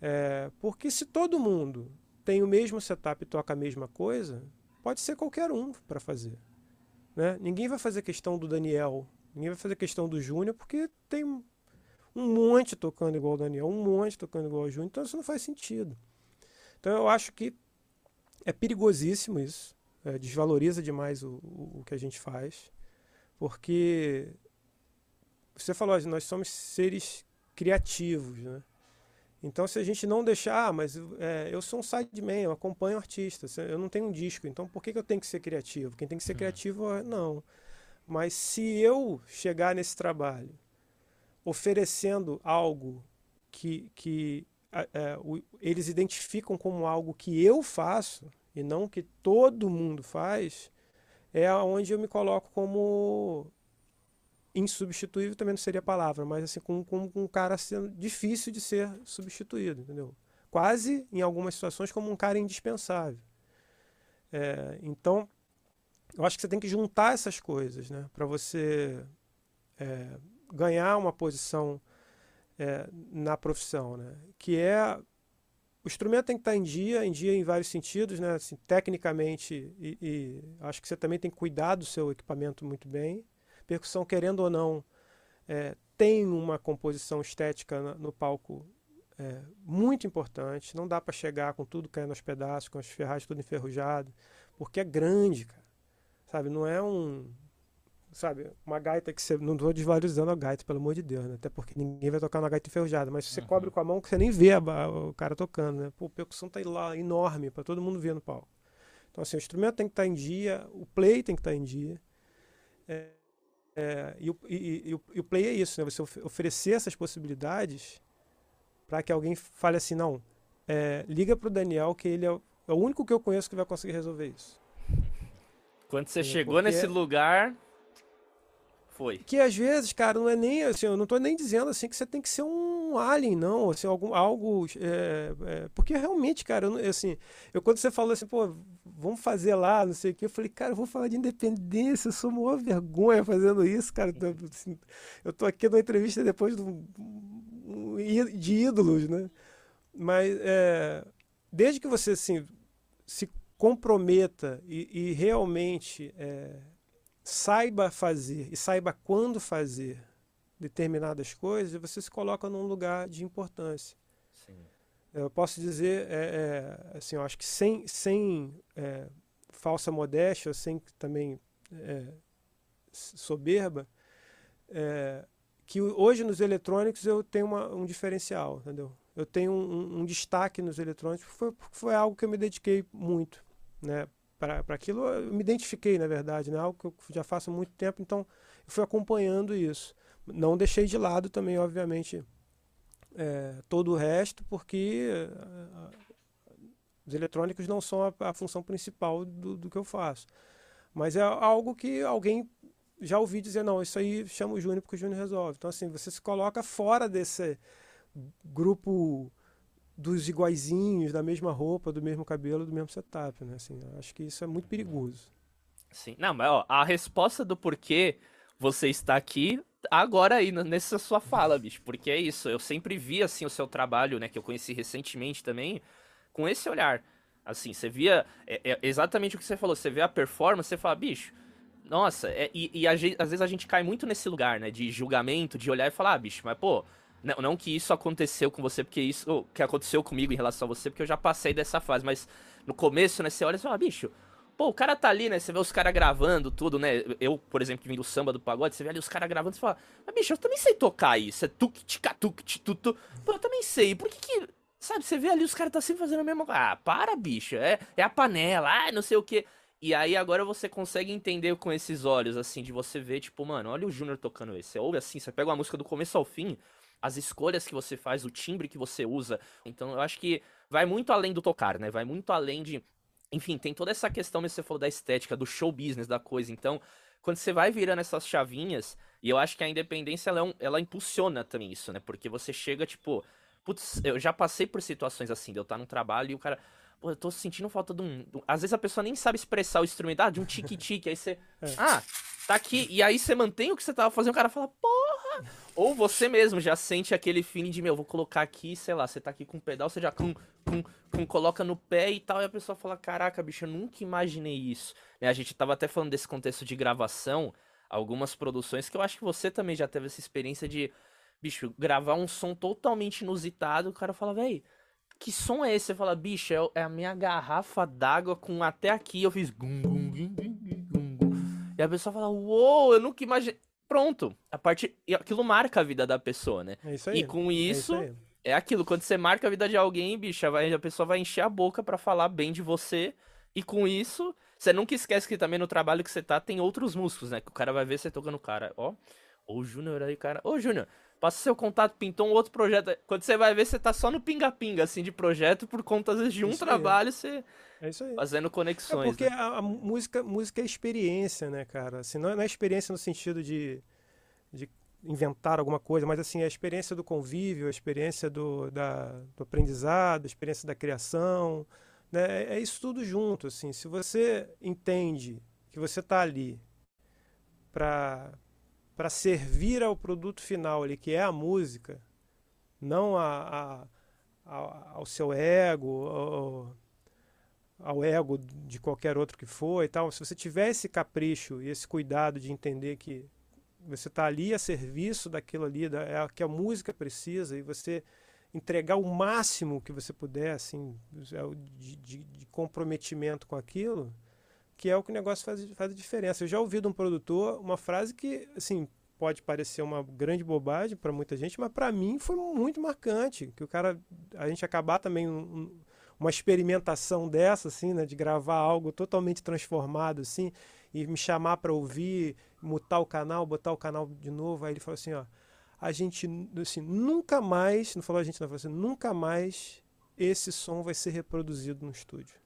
É, porque se todo mundo tem o mesmo setup e toca a mesma coisa, pode ser qualquer um para fazer. Né? Ninguém vai fazer questão do Daniel, ninguém vai fazer questão do Júnior, porque tem um monte tocando igual o Daniel, um monte tocando igual o Júnior, então isso não faz sentido. Então eu acho que é perigosíssimo isso, é, desvaloriza demais o, o, o que a gente faz, porque você falou, nós somos seres criativos, né? Então, se a gente não deixar, ah, mas é, eu sou um sideman, eu acompanho artistas, eu não tenho um disco, então por que, que eu tenho que ser criativo? Quem tem que ser uhum. criativo, é, não. Mas se eu chegar nesse trabalho oferecendo algo que, que é, o, eles identificam como algo que eu faço e não que todo mundo faz, é onde eu me coloco como insubstituível também não seria a palavra, mas assim, com, com, com um cara sendo difícil de ser substituído, entendeu? Quase, em algumas situações, como um cara indispensável. É, então, eu acho que você tem que juntar essas coisas, né? Para você é, ganhar uma posição é, na profissão, né? Que é... O instrumento tem que estar em dia, em dia em vários sentidos, né? Assim, tecnicamente, e, e acho que você também tem que cuidar do seu equipamento muito bem, Percussão, querendo ou não, é, tem uma composição estética no palco é, muito importante. Não dá para chegar com tudo caindo aos pedaços, com as ferragens tudo enferrujado, porque é grande, cara. Sabe, não é um. Sabe, uma gaita que você. Não estou desvalorizando a gaita, pelo amor de Deus, né? Até porque ninguém vai tocar uma gaita enferrujada, mas se você uhum. cobre com a mão, você nem vê a, o cara tocando, né? Pô, a percussão tá lá enorme para todo mundo ver no palco. Então, assim, o instrumento tem que estar tá em dia, o play tem que estar tá em dia. É, é, e, o, e, e, e, o play é isso, né? Você oferecer essas possibilidades para que alguém fale assim, não, é, liga para o Daniel que ele é o, é o, único que eu conheço que vai conseguir resolver isso. Quando você chegou Porque... nesse lugar, foi. Que às vezes, cara, não é nem assim, eu não estou nem dizendo assim que você tem que ser um alien, não, assim, algum, algo. É, é, porque realmente, cara, eu, assim, eu quando você falou assim, pô, vamos fazer lá, não sei o que, eu falei, cara, eu vou falar de independência, eu sou uma vergonha fazendo isso, cara. Assim, eu tô aqui numa entrevista depois de, de ídolos, né? Mas é, desde que você assim, se comprometa e, e realmente é, saiba fazer e saiba quando fazer determinadas coisas, você se coloca num lugar de importância. Sim. Eu posso dizer, é, é, assim, eu acho que sem, sem é, falsa modéstia, sem também é, soberba, é, que hoje nos eletrônicos eu tenho uma, um diferencial, entendeu? Eu tenho um, um, destaque nos eletrônicos, foi, foi algo que eu me dediquei muito, né? Para aquilo, eu me identifiquei, na verdade, né? algo que eu já faço há muito tempo, então eu fui acompanhando isso. Não deixei de lado também, obviamente, é, todo o resto, porque uh, os eletrônicos não são a, a função principal do, do, que eu faço. Mas é algo que alguém já ouvi dizer, não, isso aí chama o Júnior porque o Júnior resolve. Então, assim, você se coloca fora desse grupo dos iguaizinhos, da mesma roupa, do mesmo cabelo, do mesmo setup, né? Assim, acho que isso é muito perigoso. Sim, não, mas ó, a resposta do porquê você está aqui agora aí, nessa sua fala, bicho, porque é isso, eu sempre vi, assim, o seu trabalho, né, que eu conheci recentemente também, com esse olhar, assim, você via, é, é exatamente o que você falou, você vê a performance, você fala, bicho, nossa, é, e, e às vezes a gente cai muito nesse lugar, né, de julgamento, de olhar e falar, ah, bicho, mas pô, não, não que isso aconteceu com você, porque isso que aconteceu comigo em relação a você, porque eu já passei dessa fase, mas no começo, né, você olha e fala, bicho, pô, o cara tá ali, né, você vê os caras gravando tudo, né, eu, por exemplo, que vim do samba do pagode, você vê ali os caras gravando, você fala, mas bicho, eu também sei tocar isso, é tuk tica tuk tutu, pô, eu também sei, por que que, sabe, você vê ali os caras tá sempre fazendo a mesma coisa, ah, para, bicho, é, é a panela, ah, não sei o que, e aí agora você consegue entender com esses olhos, assim, de você ver, tipo, mano, olha o Júnior tocando esse. Você ouve assim, você pega uma música do começo ao fim, as escolhas que você faz, o timbre que você usa. Então eu acho que vai muito além do tocar, né? Vai muito além de. Enfim, tem toda essa questão, mesmo você falou da estética, do show business da coisa. Então, quando você vai virando essas chavinhas, e eu acho que a independência ela, é um, ela impulsiona também isso, né? Porque você chega, tipo, putz, eu já passei por situações assim, de eu estar num trabalho e o cara, pô, eu tô sentindo falta de um. Às vezes a pessoa nem sabe expressar o instrumento, ah, de um tique-tique, aí você, é. ah, tá aqui, e aí você mantém o que você tava fazendo, o cara fala, porra! Ou você mesmo já sente aquele feeling de, meu, vou colocar aqui, sei lá, você tá aqui com um pedal, você já com, com, com, coloca no pé e tal, e a pessoa fala, caraca, bicho, eu nunca imaginei isso. Né, a gente tava até falando desse contexto de gravação, algumas produções que eu acho que você também já teve essa experiência de, bicho, gravar um som totalmente inusitado, o cara fala, véi, que som é esse? Você fala, bicho, é, é a minha garrafa d'água com até aqui, eu fiz gum, gum, gum, gum, gum, E a pessoa fala, uou, eu nunca imaginei. Pronto, a parte. Aquilo marca a vida da pessoa, né? É isso aí. E com isso, é, isso é aquilo, quando você marca a vida de alguém, bicho, a pessoa vai encher a boca para falar bem de você. E com isso, você nunca esquece que também no trabalho que você tá tem outros músicos, né? Que o cara vai ver você tocando o cara, ó. Ô, o Júnior aí, cara. Ô, Júnior, passa seu contato, pintou um outro projeto. Quando você vai ver, você tá só no pinga-pinga, assim, de projeto, por conta, às vezes, de um isso trabalho, aí. você. É isso aí. Fazendo conexões. É porque né? a, a, música, música é experiência, né, cara? Assim, não, é, não é experiência no sentido de, de inventar alguma coisa, mas assim, a experiência do convívio, a experiência do, da, do aprendizado, a experiência da criação. Né? É, é isso tudo junto. Assim. Se você entende que você está ali para para servir ao produto final ali, que é a música, não a, a, a ao seu ego, ao, ao, ego de qualquer outro que for e tal. Se você tiver esse capricho e esse cuidado de entender que você está ali a serviço daquilo ali, da, é que a música precisa, e você entregar o máximo que você puder, assim, é de, de, de, comprometimento com aquilo, que é o que o negócio faz, faz a diferença. Eu já ouvi de um produtor uma frase que, assim, pode parecer uma grande bobagem para muita gente, mas para mim foi muito marcante, que o cara, a gente acabar também um, uma experimentação dessa, assim, né, de gravar algo totalmente transformado, assim, e me chamar para ouvir, mutar o canal, botar o canal de novo, aí ele falou assim, ó, a gente, assim, nunca mais, não falou a gente, não, falou assim, nunca mais esse som vai ser reproduzido no estúdio.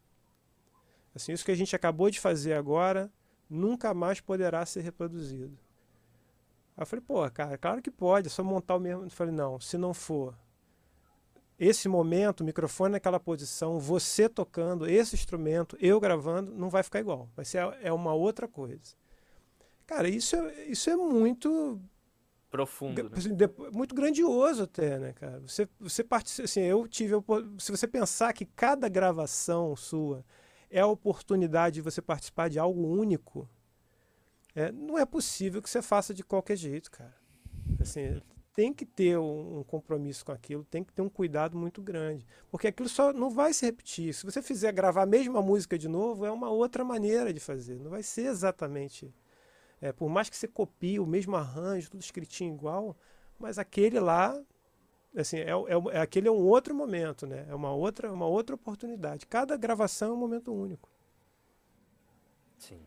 Assim, isso que a gente acabou de fazer agora, nunca mais poderá ser reproduzido. Aí eu falei, pô, cara, claro que pode, é só montar o mesmo. Eu falei, não, se não for esse momento, o microfone naquela posição, você tocando esse instrumento, eu gravando, não vai ficar igual. Vai ser é uma outra coisa. Cara, isso é, isso é muito profundo, né? Assim, muito grandioso até, né, cara? Você você participa, assim, eu tive se você pensar que cada gravação sua é a oportunidade de você participar de algo único, é, não é possível que você faça de qualquer jeito, cara. Assim, tem que ter um, um, compromisso com aquilo, tem que ter um cuidado muito grande, porque aquilo só não vai se repetir. Se você fizer gravar a mesma música de novo, é uma outra maneira de fazer, não vai ser exatamente é, por mais que você copie o mesmo arranjo, tudo escritinho igual, mas aquele lá, assim, é, é, é, aquele é um outro momento, né? É uma outra, uma outra oportunidade. Cada gravação é um momento único. Sim.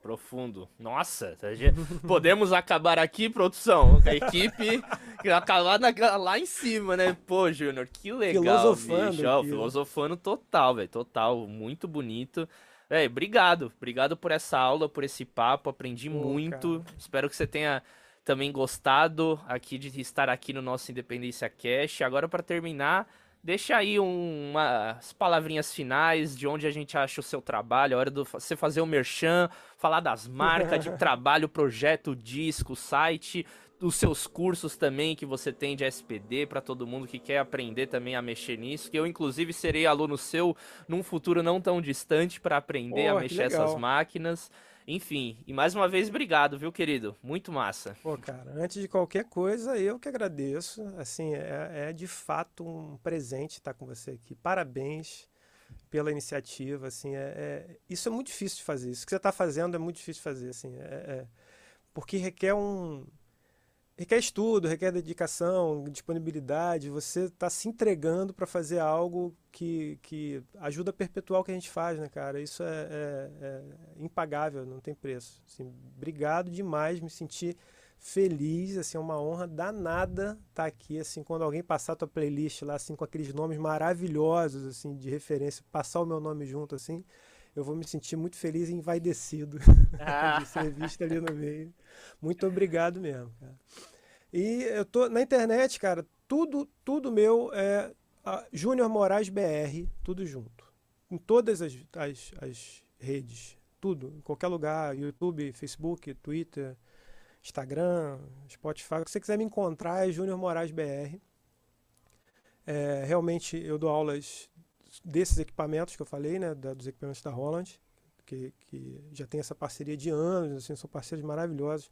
Profundo. Nossa, tá podemos acabar aqui, produção. A equipe acabar na, lá em cima, né? Pô, Júnior, que legal. Filosofando. Bicho. Ó, filosofando total, velho. Total. Muito bonito. É, obrigado. Obrigado por essa aula, por esse papo. Aprendi Pô, muito. Cara. Espero que você tenha também gostado aqui de estar aqui no nosso Independência Cash. Agora, para terminar, deixa aí um, umas palavrinhas finais de onde a gente acha o seu trabalho, a hora de você fazer o merchan, falar das marcas de trabalho, projeto, disco, site os seus cursos também que você tem de SPD para todo mundo que quer aprender também a mexer nisso, que eu inclusive serei aluno seu num futuro não tão distante para aprender oh, a mexer essas máquinas. Enfim, e mais uma vez obrigado, viu, querido? Muito massa. Pô, cara, antes de qualquer coisa, eu que agradeço. Assim, é, é de fato um presente estar com você aqui. Parabéns pela iniciativa, assim, é, é, isso é muito difícil de fazer. Isso que você está fazendo é muito difícil de fazer, assim, é, é porque requer um, requer estudo, requer dedicação, disponibilidade. Você está se entregando para fazer algo que, que ajuda a perpetuar o que a gente faz, né, cara? Isso é, é, é impagável, não tem preço. Assim, obrigado demais, me senti feliz, assim, é uma honra danada estar tá aqui, assim, quando alguém passar a tua playlist lá, assim, com aqueles nomes maravilhosos, assim, de referência, passar o meu nome junto, assim, eu vou me sentir muito feliz e envaidecido ah. de ser visto ali no meio. Muito obrigado mesmo, cara. E eu tô na internet, cara, tudo, tudo meu é Júnior Moraes BR, tudo junto. Em todas as, as, as redes, tudo, em qualquer lugar, YouTube, Facebook, Twitter, Instagram, Spotify, o que você quiser me encontrar é Júnior Moraes BR. É, realmente eu dou aulas desses equipamentos que eu falei, né, dos equipamentos da Holland, que, que já tem essa parceria de anos, assim, são parceiros maravilhosos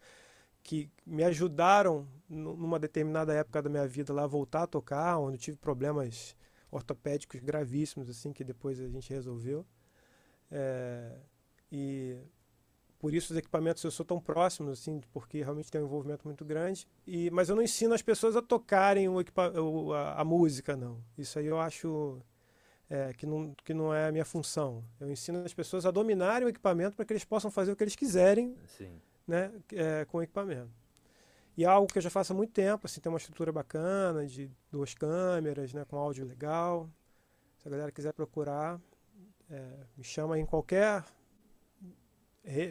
que me ajudaram numa determinada época da minha vida lá a voltar a tocar, onde tive problemas ortopédicos gravíssimos assim que depois a gente resolveu. É, e por isso os equipamentos eu sou tão próximos assim, porque realmente tem um envolvimento muito grande. E mas eu não ensino as pessoas a tocarem o, a, a, música não. Isso aí eu acho é, que, não, que não é a minha função. Eu ensino as pessoas a dominarem o equipamento para que eles possam fazer o que eles quiserem Sim. Né, é, com o equipamento. E é algo que eu já faço há muito tempo, assim, tem uma estrutura bacana, de duas câmeras, né, com áudio legal. Se a galera quiser procurar, é, me chama em qualquer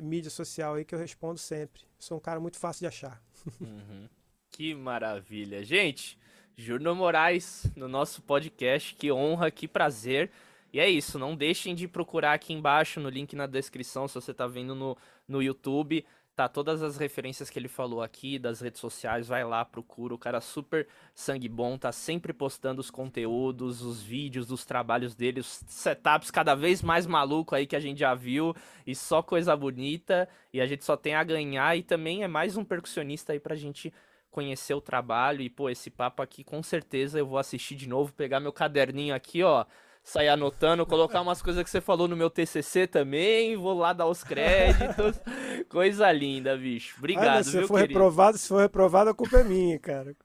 mídia social aí que eu respondo sempre. Sou um cara muito fácil de achar. Uhum. Que maravilha. Gente, Júnior Moraes no nosso podcast, que honra, que prazer. E é isso, não deixem de procurar aqui embaixo no link na descrição se você está vendo no, no YouTube. Tá todas as referências que ele falou aqui das redes sociais, vai lá, procura. O cara super sangue bom, tá sempre postando os conteúdos, os vídeos dos trabalhos dele, os setups cada vez mais maluco aí que a gente já viu e só coisa bonita. E a gente só tem a ganhar e também é mais um percussionista aí pra gente conhecer o trabalho. E pô, esse papo aqui com certeza eu vou assistir de novo, pegar meu caderninho aqui, ó sair anotando, colocar umas coisas que você falou no meu TCC também, vou lá dar os créditos. Coisa linda, bicho. Obrigado, Olha, se viu, for querido? reprovado, se for reprovado, a culpa é minha, cara.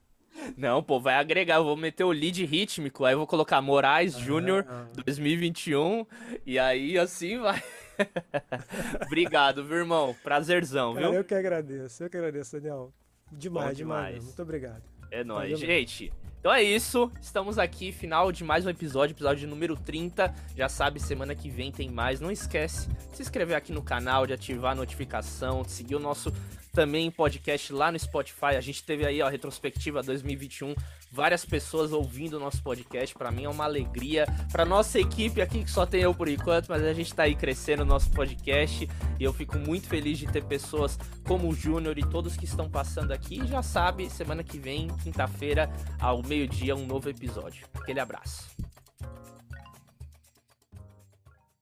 Não, pô, vai agregar. Eu vou meter o lead rítmico, aí eu vou colocar Moraes ah, Júnior ah. 2021 e aí assim vai. Obrigado, viu, irmão? Prazerzão, Cara, viu? Eu que agradeço, eu que agradeço, Daniel. Demais, demais. demais. Muito obrigado. É nóis, gente. Então é isso, estamos aqui, final de mais um episódio, episódio número 30. Já sabe, semana que vem tem mais. Não esquece de se inscrever aqui no canal, de ativar a notificação, de seguir o nosso também podcast lá no Spotify. A gente teve aí a retrospectiva 2021, várias pessoas ouvindo o nosso podcast. Para mim é uma alegria. Para nossa equipe aqui, que só tem eu por enquanto, mas a gente tá aí crescendo o nosso podcast e eu fico muito feliz de ter pessoas como o Júnior e todos que estão passando aqui. E já sabe, semana que vem, quinta-feira, ao meio-dia, um novo episódio. Aquele abraço.